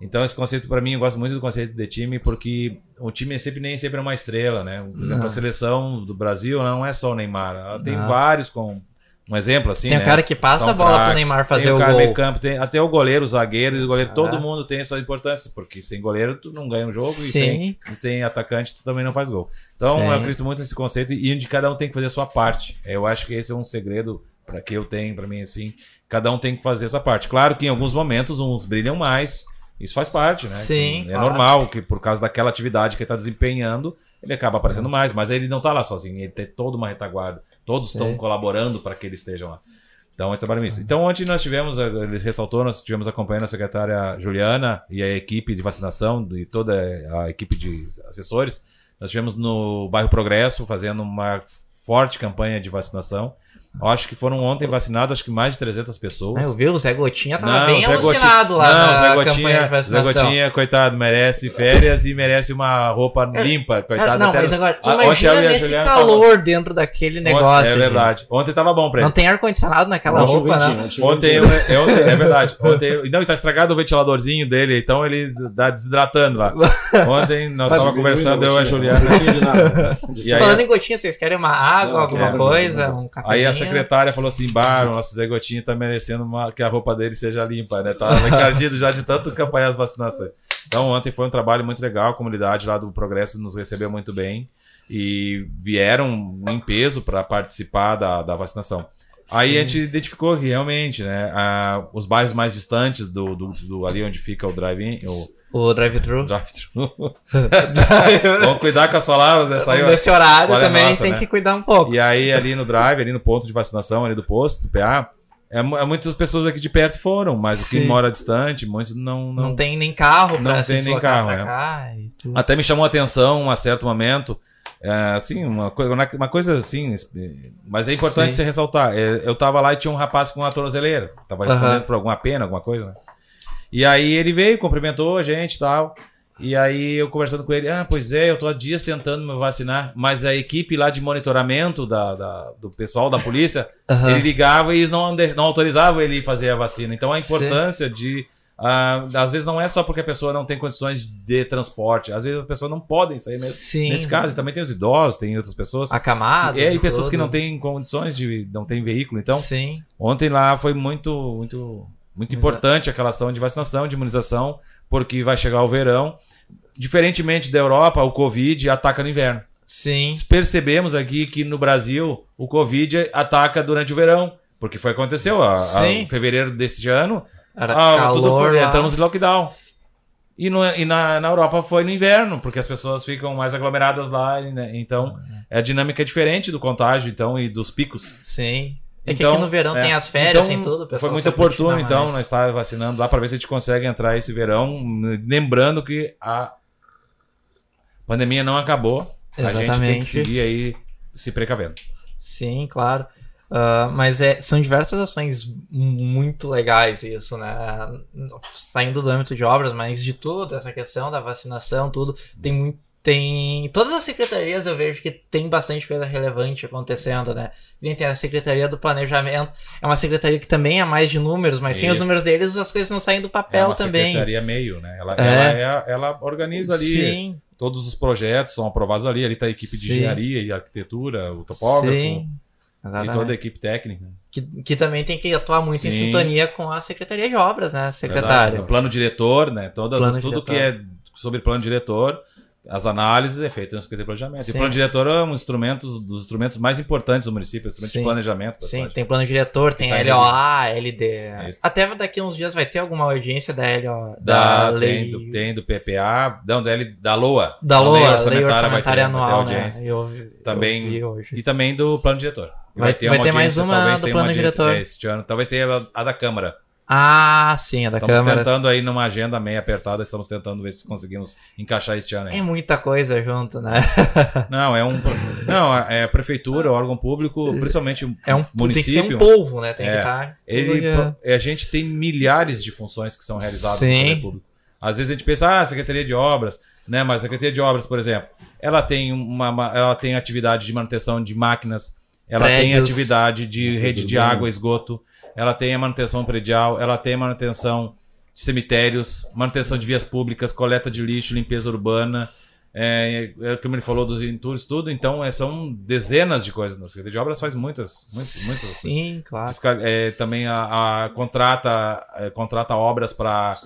Então esse conceito para mim, eu gosto muito do conceito de time porque o time é sempre nem sempre é uma estrela, né? Por exemplo, Não. a seleção do Brasil não é só o Neymar, ela tem Não. vários com um exemplo assim, Tem né? o cara que passa São a bola pro craque, Neymar fazer tem o o gol. campo, tem até o goleiro, o zagueiro, e o goleiro, Ah. todo mundo tem a sua importância, porque sem goleiro tu não ganha um jogo e sem, e sem atacante tu também não faz gol. Então Sim. eu acredito muito nesse conceito e onde cada um tem que fazer a sua parte. Eu acho que esse é um segredo para que eu tenho para mim assim, cada um tem que fazer essa parte. Claro que em alguns momentos uns brilham mais, isso faz parte, né? Sim, é claro. normal que por causa daquela atividade que ele está desempenhando, ele acaba aparecendo mais, mas ele não está lá sozinho, ele tem toda uma retaguarda. Todos estão colaborando para que eles estejam lá. Então, é trabalho misto. Então, ontem nós tivemos, ele ressaltou, nós tivemos acompanhando a secretária Juliana e a equipe de vacinação e toda a equipe de assessores. Nós tivemos no bairro Progresso fazendo uma forte campanha de vacinação. Acho que foram ontem vacinados, acho que mais de 300 pessoas. Ah, eu vi, o Zé Gotinha tava Não, bem Zé alucinado Gotinha- lá não, na Zé campanha de Gotinha, Zé vacinação. Gotinha, coitado, merece férias e merece uma roupa limpa, coitado. Ah, não, mas agora, ontem imagina a nesse Juliana calor dentro daquele Ontem- negócio. É gente. verdade. Ontem tava bom pra ele. Não tem ar-condicionado naquela Ontem roupa, ventinho, né? ontem o Ontem, eu, eu- ontem- é verdade. [laughs] Ontem, não, e tá estragado o ventiladorzinho dele, então ele tá desidratando lá. [laughs] Ontem nós Mas tava conversando, eu e a Gotinha, Juliana. não Falando em gotinha, vocês querem uma água, Não, alguma quero, coisa? não. Um cafezinho? Secretária falou assim: Bar, o nosso Zé Gotinho tá merecendo uma- que a roupa dele seja limpa, né? Tá [laughs] encardido já de tanto campanhar as vacinações. Então, ontem foi um trabalho muito legal, a comunidade lá do Progresso nos recebeu muito bem e vieram em peso para participar da, da vacinação. Aí Sim. a gente identificou que realmente, né, a- os bairros mais distantes do, do, do- ali onde fica o drive-in, o O drive-thru. drive-thru. [laughs] Vamos cuidar com as palavras, né? Saiu, Nesse horário Olha, também nossa, tem né? que cuidar um pouco. e aí, ali no drive, ali no ponto de vacinação, ali do posto, do PA, é, é muitas pessoas aqui de perto foram, mas o que mora distante, muitos não. Não, não... tem nem carro pra não tem nem carro, é. Até me chamou a atenção, a certo momento, É, assim, uma, coi- uma coisa assim, mas é importante Sim. se ressaltar. É, Eu tava lá e tinha um rapaz com uma tornozeleira. Tava respondendo por alguma pena, alguma coisa. né? E aí ele veio, cumprimentou a gente e tal. E aí eu conversando com ele, ah, pois é, eu tô há dias tentando me vacinar, mas a equipe lá de monitoramento da, da- do pessoal da polícia, [laughs] Aham. ele ligava e eles não, não autorizavam ele fazer a vacina. Então a importância de. ah, às vezes não é só porque a pessoa não tem condições de transporte, às vezes as pessoas não podem sair mesmo. Sim. Nesse caso, também tem os idosos, tem outras pessoas. Acamados. É, e pessoas tudo. que não têm condições de. não têm veículo. Então, Sim. ontem lá foi muito, muito, muito importante aquela ação de vacinação, de imunização, porque vai chegar o verão. Diferentemente da Europa, o Covid ataca no inverno. Sim. Percebemos aqui que no Brasil o Covid ataca durante o verão. Porque foi o que aconteceu. A, a- Sim. em fevereiro desse ano, Era ah, tudo calor foi, lá. entramos em lockdown. E, no- e na, na Europa foi no inverno, porque as pessoas ficam mais aglomeradas lá. né, Então, é a dinâmica diferente do contágio então, e dos picos. Sim. É que Então, aqui no verão é. tem as férias, Então, tem tudo. pessoal Foi muito oportuno, então, mais. nós estar vacinando lá para ver se a gente consegue entrar esse verão. Lembrando que a pandemia não acabou. A gente tem que Exatamente. seguir aí se precavendo. Sim, claro. Ah, mas é, são diversas ações muito legais isso, né? Saindo do âmbito de obras, mas de tudo, essa questão da vacinação, tudo, tem muito. Tem. Todas as secretarias eu vejo que tem bastante coisa relevante acontecendo, né? Tem a Secretaria do Planejamento, é uma secretaria que também é mais de números, mas sem os Isso. números deles as coisas não saem do é papel uma também. secretaria meio, né? Ela, É. ela, é- ela organiza ali Sim, todos os projetos, são aprovados ali. Ali está a equipe de Sim. engenharia e arquitetura, o topógrafo sim. e toda a equipe técnica. Que, que também tem que atuar muito em Sim. sintonia com a Secretaria de Obras, né, secretário? O plano diretor, né? Todas, Plano tudo diretor. que é sobre plano diretor, as análises é feito no Secretaria de Planejamento. Sim. E o plano diretor é um instrumento dos instrumentos mais importantes do município, é um instrumento Sim. de planejamento. Sim, cidade. tem plano diretor, tem Tá LOA, LD. isso. Até daqui a uns dias vai ter alguma audiência da LOA, Da, da, lei tem, do, tem do PPA, não, da, L, da LOA. da LOA, lei vai orçamentária, ter- vai ter anual, né? Eu, eu Também- hoje. E também do plano diretor. E Vai- vai ter mais uma do plano diretor. é, este ano. Talvez tenha a, a da Câmara. Ah, sim, a da Estamos Câmara. tentando aí numa agenda meio apertada, estamos tentando ver se conseguimos encaixar este ano aí. É muita coisa junto, né? [laughs] Não, é um. Não, é a prefeitura, o órgão público, principalmente o [laughs] É um, tem que município. ser um polvo, né? Tem que É. estar. Ele, a gente tem milhares de funções que são realizadas no Sim. poder público. Às vezes a gente pensa, ah, Secretaria de Obras, né? Mas a Secretaria de Obras, por exemplo, ela tem uma, uma- ela tem atividade de manutenção de máquinas, ela tem Prédios. atividade de rede de água, esgoto, ela tem a manutenção predial, ela tem a manutenção de cemitérios, manutenção de vias públicas, coleta de lixo, limpeza urbana. É, é, como ele falou dos entulhos, tudo, então é, são dezenas de coisas. A Secretaria de Obras faz muitas, muitas, muitas ações. Sim, claro. Fiscal- é, também a, a contrata, é, contrata obras para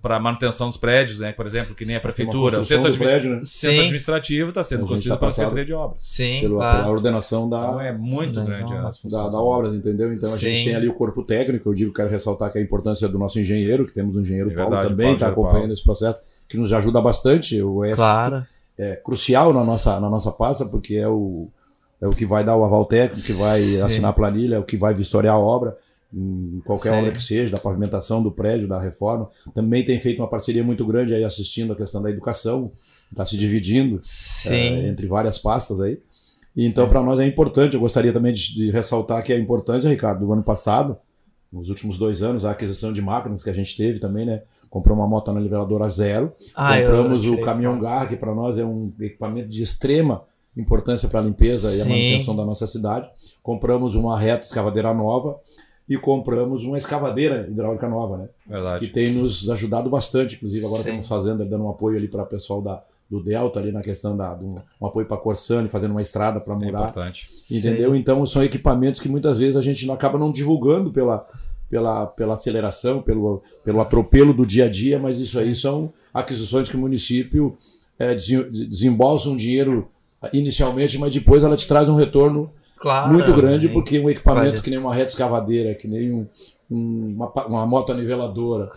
para manutenção dos prédios, né? Por exemplo, que nem a prefeitura. O centro, do administra- prédio, né? centro Sim. administrativo está sendo construído tá pela. Secretaria de Obras. Sim, Pelo, claro. Pela ordenação da, Então é muito Não, grande as da, da obra, entendeu? Então a Sim. gente tem ali o corpo técnico, eu digo, quero ressaltar que a importância do nosso engenheiro, que temos um engenheiro É Paulo verdade, também, está acompanhando Paulo. esse processo, que nos ajuda bastante. O ES Claro. É crucial na nossa, na nossa pasta, porque é o, é o que vai dar o aval técnico, que vai assinar a planilha, é o que vai vistoriar a obra, em qualquer Sim. obra que seja, da pavimentação do prédio, da reforma. Também tem feito uma parceria muito grande aí assistindo a questão da educação, está se dividindo é, Sim. entre várias pastas aí. Então, para nós é importante. Eu gostaria também de, de ressaltar que a importância, Ricardo, do ano passado, nos últimos dois anos, a aquisição de máquinas que a gente teve também, né? Comprou uma moto niveladora zero. Ah, Compramos o caminhão. GAR, que para nós é um equipamento de extrema importância para a limpeza e a Sim. manutenção da nossa cidade. Compramos uma reta escavadeira nova e compramos uma escavadeira hidráulica nova, né? que Verdade. tem nos ajudado bastante. Inclusive, agora Sim. estamos fazendo, dando um apoio ali para o pessoal da, do Delta, ali na questão da, do, um apoio para a Corsani, fazendo uma estrada para É murar. importante. Entendeu? Então são equipamentos que muitas vezes a gente acaba não divulgando pela, pela, pela aceleração, pelo, pelo atropelo do dia a dia, mas isso aí são aquisições que o município é, desembolsa um dinheiro inicialmente, mas depois ela te traz um retorno Claro. muito grande, Sim. porque um equipamento que nem uma reta escavadeira, que nem um, um- uma, uma moto niveladora,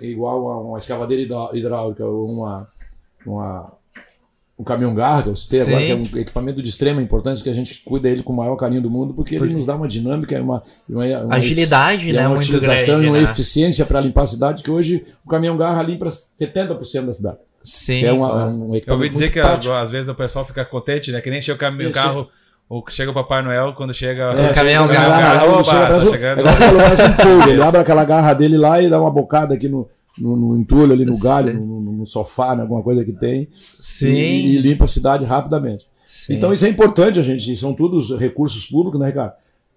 igual a uma escavadeira hidrá- hidráulica ou uma, uma, um caminhão garga, você tem agora, que é um equipamento de extrema importância, que a gente cuida dele com o maior carinho do mundo, porque ele nos dá uma dinâmica, uma, uma, uma Agilidade, e né? é uma utilização grande. e uma né? eficiência para limpar a cidade, que hoje o caminhão garra limpa 70% da cidade. Sim. É uma, um Eu ouvi dizer que prático. às vezes o pessoal fica contente, né? Que nem chega o caminho, o Isso. carro, o chega o Papai Noel, quando chega. É, caminhão, chega, caminhão, ele chega tá chegando. é ele um ele abre aquela garra dele lá e dá uma bocada aqui no, no, no entulho, ali no galho, no, no- sofá, né, alguma coisa que tem, Sim. e, e limpa a cidade rapidamente. sim. Então isso é importante, a gente. São todos recursos públicos, né, Ricardo?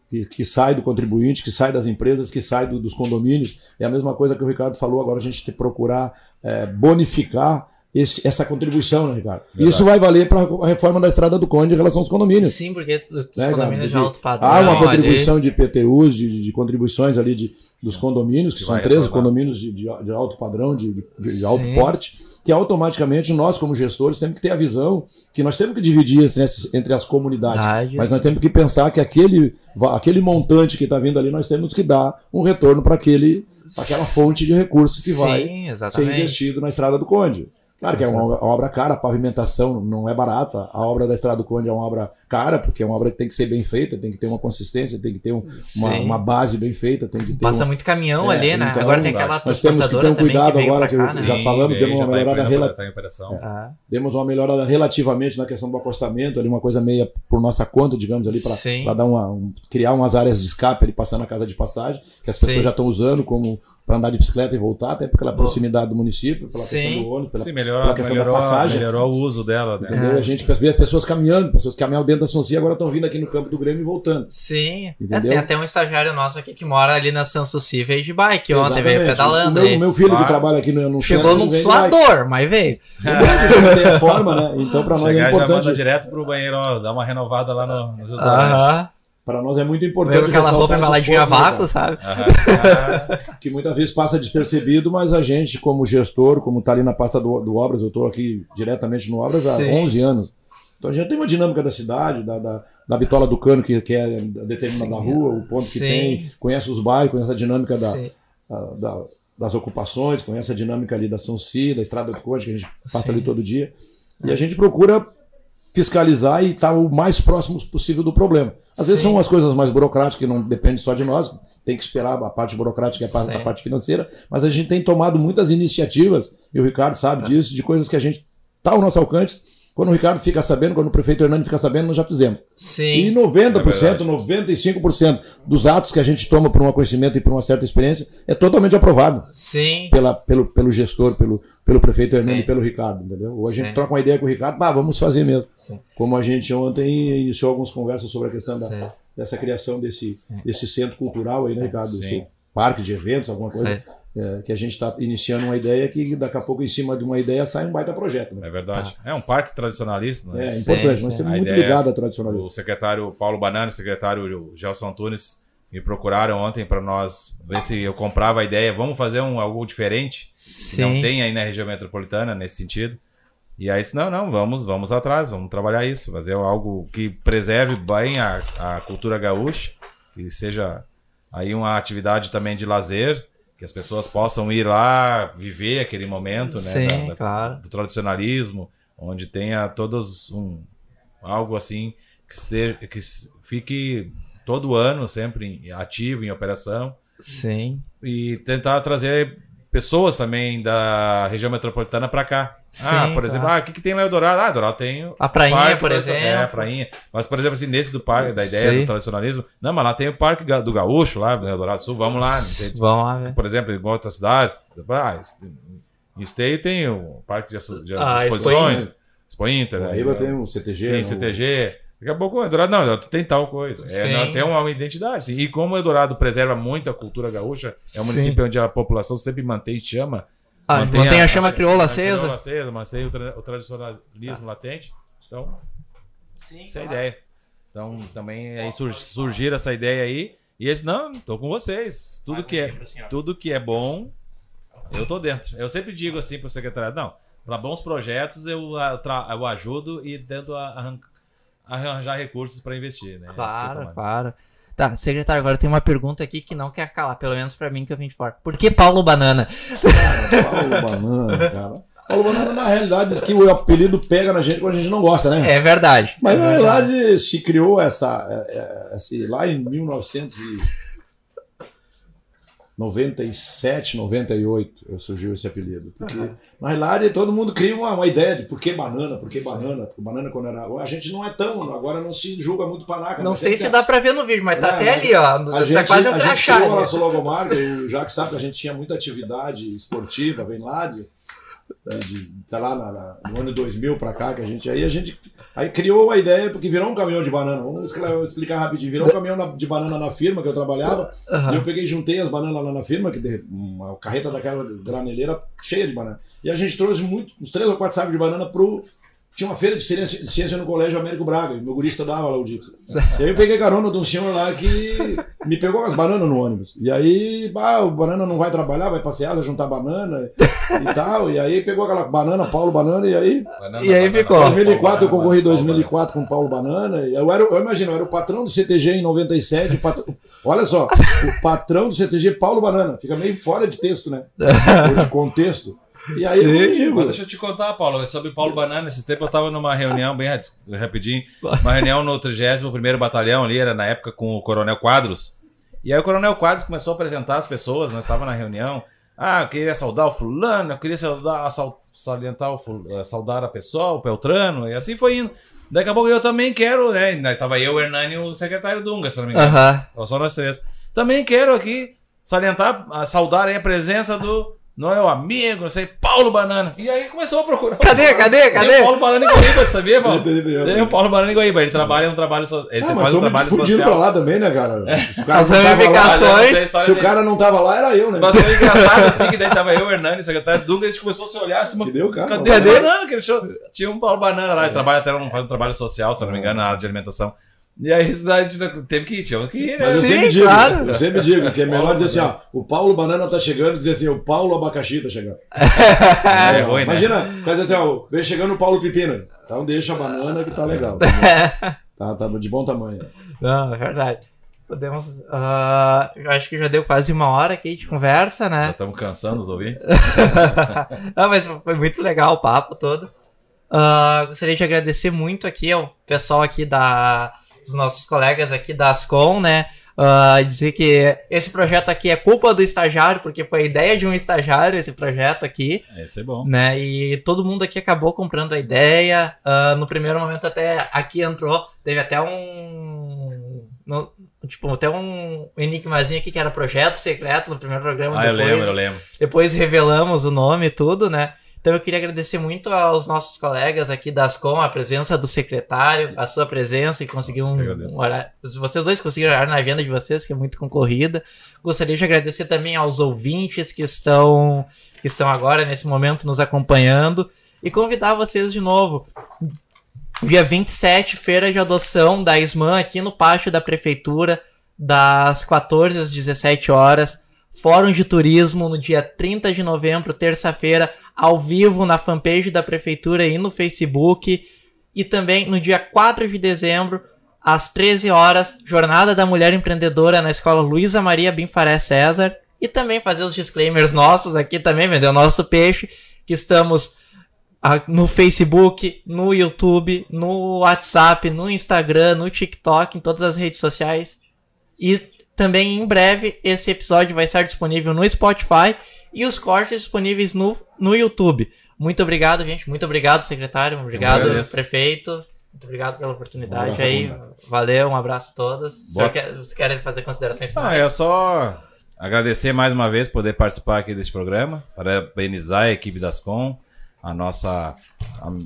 Que, que sai do contribuinte, que sai das empresas, que sai do- dos condomínios. É a mesma coisa que o Ricardo falou, agora a gente tem que procurar é, bonificar esse- essa contribuição, né, Ricardo? Verdade. Isso vai valer para a reforma da Estrada do Conde em relação aos condomínios. Sim, porque os né, condomínios de cara? alto padrão. Há uma ali- contribuição de IPTUs, de, de contribuições ali de, dos condomínios, que Que são vai 13 retornar. condomínios de, de, de alto padrão, de, de, de alto porte, que automaticamente nós, como gestores, temos que ter a visão que nós temos que dividir entre, essas- entre as comunidades. Verdade. Mas nós temos que pensar que aquele, aquele montante que está vindo ali, nós temos que dar um retorno para aquele aquela fonte de recursos que vai Sim, ser exatamente. investido na Estrada do Conde. Claro que é uma, obra cara, a pavimentação não é barata. A obra da Estrada do Conde é uma obra cara, porque é uma obra que tem que ser bem feita, tem que ter uma consistência, tem que ter um- uma, Sim. uma base bem feita, tem que ter Passa um- muito caminhão É, ali, né? então, Agora tem aquela nós temos que ter transportadora um cuidado veio agora, que cá, eu né? já falamos, demos uma tá melhorada rela- tá demos uma melhorada relativamente na questão do acostamento, ali uma coisa meia por nossa conta, digamos, ali para Sim. dar uma um- criar umas áreas de escape ali passando na casa de passagem, que as Sim. pessoas já estão usando como para andar de bicicleta e voltar, até pela Boa. proximidade do município, pela Sim. questão do ônibus, pela, Sim, pela melhorou, questão melhorou, da passagem. melhorou o uso dela, né? Entendeu? É. A gente vê as pessoas caminhando, pessoas que caminham dentro da Sonsia agora estão vindo aqui no campo do Grêmio e voltando. Sim. É, Entendeu? tem até um estagiário nosso aqui que mora ali na Sanssouci veio de bike ontem, veio pedalando. O meu, meu filho Ah. que trabalha aqui no, no Chegou num suador, mas veio. Tem a forma, né? Então, para nós é Chegar e já manda importante. direto pro banheiro, ó, dá uma renovada lá no, nos restaurantes. Aham. Para nós é muito importante. Com aquela roupa embaladinha a coisas, né, vácuo, sabe? Ah, [laughs] que muitas vezes passa despercebido, mas a gente, como gestor, como está ali na pasta do, do Obras, eu estou aqui diretamente no Obras há Sim. 11 anos. Então a gente tem uma dinâmica da cidade, da, da, da bitola do cano, que, que é determinada da Sim. rua, o ponto Sim. que tem, conhece os bairros, conhece a dinâmica da, Sim. a- da- das ocupações, conhece a dinâmica ali da São Cida, da Estrada do Conde, que a gente passa Sim. ali todo dia. E a gente procura fiscalizar e estar o mais próximo possível do problema. Às vezes Sim. são as coisas mais burocráticas que não dependem só de nós, tem que esperar a parte burocrática e a parte, a parte financeira, mas a gente tem tomado muitas iniciativas, e o Ricardo sabe disso, de coisas que a gente está ao nosso alcance. Quando o Ricardo fica sabendo, quando o prefeito Hernani fica sabendo, nós já fizemos. E Sim. 90%, É verdade. 95% dos atos que a gente toma por um conhecimento e por uma certa experiência é totalmente aprovado Sim. pela, pelo, pelo gestor, pelo, pelo prefeito Hernani e pelo Ricardo, entendeu? Ou a gente Sim. troca uma ideia com o Ricardo, bah, vamos fazer mesmo. Sim. Como a gente ontem iniciou algumas conversas sobre a questão da, dessa criação desse, desse centro cultural aí, né, Ricardo? Sim. Esse parque de eventos, alguma coisa. Sim. É, que a gente está iniciando uma ideia que daqui a pouco, em cima de uma ideia, sai um baita projeto. Né? É verdade. É um parque tradicionalista, né? É, importante, nós A temos muito é ligado a tradicionalismo. O secretário Paulo Banana, o secretário Gelson Antunes me procuraram ontem para nós ver se eu comprava a ideia. Vamos fazer um, algo diferente que Sim. não tem aí na região metropolitana nesse sentido. E aí, disse, não, não, vamos, vamos atrás, vamos trabalhar isso, fazer algo que preserve bem a, a cultura gaúcha, que seja aí uma atividade também de lazer, que as pessoas possam ir lá viver aquele momento, né, Sim, da- da- claro. do tradicionalismo, onde tenha todos um algo assim que, esteja, que fique todo ano sempre em- ativo em operação Sim. e tentar trazer pessoas também da região metropolitana para cá. Ah, Sim, por exemplo, claro. ah, o que, que tem lá em Eldorado? Ah, Eldorado tem o A prainha, parque por exemplo. É, a prainha. Mas, por exemplo, assim, nesse do parque, da ideia Sim. do tradicionalismo, não, mas lá tem o Parque do Gaúcho, lá no Eldorado Sul, vamos lá. entende? Vamos lá ver. Por exemplo, em outras cidades, ah, em Esteio tem o Parque de, de Ah, Exposições, Expo Inter, A né? Paraíba tem um CTG. tem né, CTG. Daqui a pouco o Eldorado, não, Eldorado tem tal coisa. É, não, tem uma identidade. sim. E como o Eldorado preserva muito a cultura gaúcha, é um Sim. município onde a população sempre mantém chama. Ah, mantém a chama crioula a acesa. crioula acesa, mantém o, tra- o tradicionalismo latente. Então, Sim, essa é a ideia. Então, também aí sur surgir essa ideia aí. E eles, não, tô com vocês. Tudo que é, tudo que é bom, eu tô dentro. Eu sempre digo assim pro secretário, não, para bons projetos eu, ah, eu ajudo e tento arran- arranjar recursos para investir, né? Tô Claro, claro. Tá, secretário, agora tem uma pergunta aqui que não quer calar, pelo menos pra mim que eu vim de fora. Por que Paulo Banana? Paulo Banana, cara. Paulo Banana, na realidade, diz que o apelido pega na gente quando a gente não gosta, né? É verdade. Mas é na verdade. realidade se criou essa, é, é, esse, lá em 1900 e... 97, 98 surgiu esse apelido. Porque uhum. na realidade todo mundo cria uma, uma, ideia de por que banana, por que banana, porque banana quando era. A gente não é tão, agora não se julga muito panaca. Não sei se dá pra ver no vídeo, mas tá é, até ali, ó. A tá gente, quase um a gente criou a nossa logomarca, o Jacques sabe que a gente tinha muita atividade esportiva, vem lá de, de, sei lá, na, na, no ano 2000 pra cá, que a gente. Aí a gente Aí criou a ideia, porque virou um caminhão de banana. Vamos explicar rapidinho. Virou um caminhão de banana na firma que eu trabalhava. Uhum. E eu peguei juntei as bananas lá na firma, que uma carreta daquela graneleira cheia de banana. E a gente trouxe muito, uns três ou quatro sacos de banana pro, tinha uma feira de ciência, ciência no Colégio Américo Braga, meu gurista dava lá o dia. E aí eu peguei carona de um senhor lá que me pegou as bananas no ônibus. E aí, bah, o banana não vai trabalhar, vai passear, vai juntar banana e tal. E aí pegou aquela banana, Paulo Banana, e aí. Banana, e aí ficou. Em 2004 eu concorri em 2004 com o Paulo Banana. E eu, era, eu imagino, eu era o patrão do CTG em 97. Patrão, olha só, o patrão do CTG, Paulo Banana. Fica meio fora de texto, né? [laughs] De contexto. E aí Sim, eu digo. Mas deixa eu te contar, Paulo, sobre Paulo Banana. Esses tempos eu estava numa reunião, bem rapidinho, uma reunião no 31 Batalhão ali, era na época com o Coronel Quadros. E aí o Coronel Quadros começou a apresentar as pessoas, nós estávamos na reunião. Ah, eu queria saudar o fulano, eu queria saudar, salientar o fulano, eh, saudar a pessoa, o Peltrano, e assim foi indo. Daqui a pouco eu também quero, né? Tava eu, o Hernani e o secretário Dunga, se não me engano. Uhum. Só nós três. Também quero aqui salientar, saudar a presença do não é o amigo, não sei, Paulo Banana. E aí começou a procurar. Cadê, cadê, cadê? Tem o Paulo Banana em Guaíba, [laughs] sabia, Paulo? Tem o Paulo Banana em Guaíba. Ele trabalha um trabalho social. Ele ah, faz um trabalho social. pra lá também, né, cara? Se o cara, As ramificações. Lá, se o cara não tava lá, era eu, né? Mas foi engraçado assim, que daí tava eu, o Hernani, secretário Dunga, a gente começou a se olhar assim. Cadê o cara? Cadê o Banana? Que ele Tinha um Paulo Banana lá, ele trabalha até um, faz um trabalho social, se não me engano, na área de alimentação. E aí a gente teve que ir, tinha que ir, né? Mas eu Sim, sempre digo, claro. eu sempre digo que é melhor dizer assim, ó, o Paulo Banana tá chegando e dizer assim, o Paulo Abacaxi tá chegando. [laughs] É, é ruim, Imagina, né? dizer assim, ó, vem chegando o Paulo Pepina. Então deixa a banana que tá legal. [laughs] Tá, tá, de bom tamanho. Não, é verdade. Podemos. Uh, eu acho que já deu quase uma hora aqui de conversa, né? Já estamos cansando os ouvintes. [laughs] Não, mas foi muito legal o papo todo. Uh, gostaria de agradecer muito aqui ao pessoal aqui da dos nossos colegas aqui da Ascom, né? Uh, dizer que esse projeto aqui é culpa do estagiário, porque foi a ideia de um estagiário esse projeto aqui. Esse é bom. Né? E todo mundo aqui acabou comprando a ideia. Uh, no primeiro momento até aqui entrou, teve até um... No, tipo, até um enigmazinho aqui que era projeto secreto no primeiro programa. Ah, depois, eu lembro, eu lembro. Depois revelamos o nome e tudo, né? Então eu queria agradecer muito aos nossos colegas aqui da Ascom, a presença do secretário, a sua presença e conseguir um, um horário. Vocês dois conseguiram horário na agenda de vocês, que é muito concorrida. Gostaria de agradecer também aos ouvintes que estão, que estão agora, nesse momento, nos acompanhando. E convidar vocês de novo. Dia 27, feira de adoção da ISMAN aqui no pátio da prefeitura, das 14 às 17 horas. Fórum de Turismo no dia 30 de novembro, terça-feira, ao vivo na fanpage da prefeitura e no Facebook. E também no dia 4 de dezembro, às 13 horas, Jornada da Mulher Empreendedora na Escola Luísa Maria Binfaré César. E também fazer os disclaimers nossos aqui também, vender o nosso peixe, que estamos no Facebook, no YouTube, no WhatsApp, no Instagram, no TikTok, em todas as redes sociais. E também em breve esse episódio vai estar disponível no Spotify e os cortes disponíveis no, no YouTube. Muito obrigado, gente. Muito obrigado, secretário. Obrigado, prefeito. Muito obrigado pela oportunidade um aí. Valeu, um abraço a todos. Boa... Quer, vocês querem fazer considerações finais? Ah, é só agradecer mais uma vez poder participar aqui desse programa. Parabenizar a equipe das Com, a nossa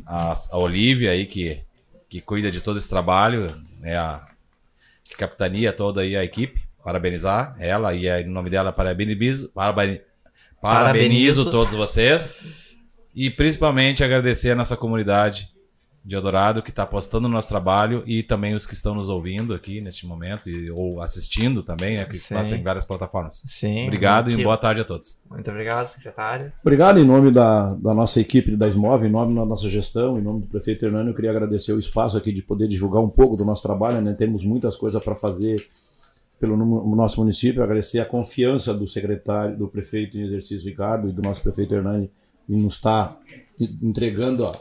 a, a, Olivia aí que, que cuida de todo esse trabalho, né, a que capitania toda aí a equipe parabenizar ela e em nome dela parabenizo, parabenizo, parabenizo todos vocês e principalmente agradecer a nossa comunidade de Eldorado que está apostando no nosso trabalho e também os que estão nos ouvindo aqui neste momento e, ou assistindo também, né, que passam em várias plataformas. Sim. Obrigado e boa tarde a todos. Muito obrigado, secretário. Obrigado em nome da, da nossa equipe da SMOV, em nome da nossa gestão, em nome do prefeito Hernani, eu queria agradecer o espaço aqui de poder divulgar um pouco do nosso trabalho, né? Temos muitas coisas para fazer pelo nosso município, agradecer a confiança do secretário, do prefeito em exercício Ricardo e do nosso prefeito Hernani em nos estar entregando ó,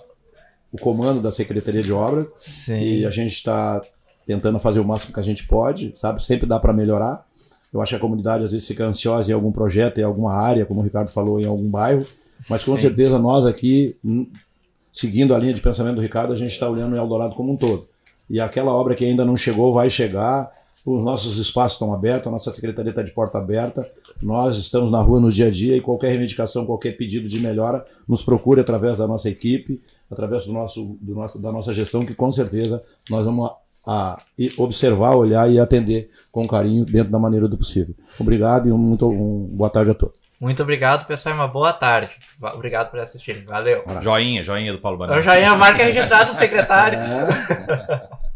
o comando da Secretaria de Obras. Sim. E a gente está tentando fazer o máximo que a gente pode, sabe? Sempre dá para melhorar. Eu acho que a comunidade às vezes fica ansiosa em algum projeto, em alguma área, como o Ricardo falou, em algum bairro, mas com Sim. certeza nós aqui, hum, seguindo a linha de pensamento do Ricardo, a gente está olhando o Eldorado como um todo. E aquela obra que ainda não chegou vai chegar, os nossos espaços estão abertos, a nossa secretaria está de porta aberta, nós estamos na rua no dia a dia e qualquer reivindicação, qualquer pedido de melhora, nos procure através da nossa equipe, através do nosso, do nosso, da nossa gestão, que com certeza nós vamos a, a observar, olhar e atender com carinho dentro da maneira do possível. Obrigado e um, muito, um, boa tarde a todos. Muito obrigado, pessoal, e uma boa tarde. Obrigado por assistirem. Valeu. Joinha, joinha do Paulo Bandeira. Eu já ia a marca registrada do secretário. É. [laughs]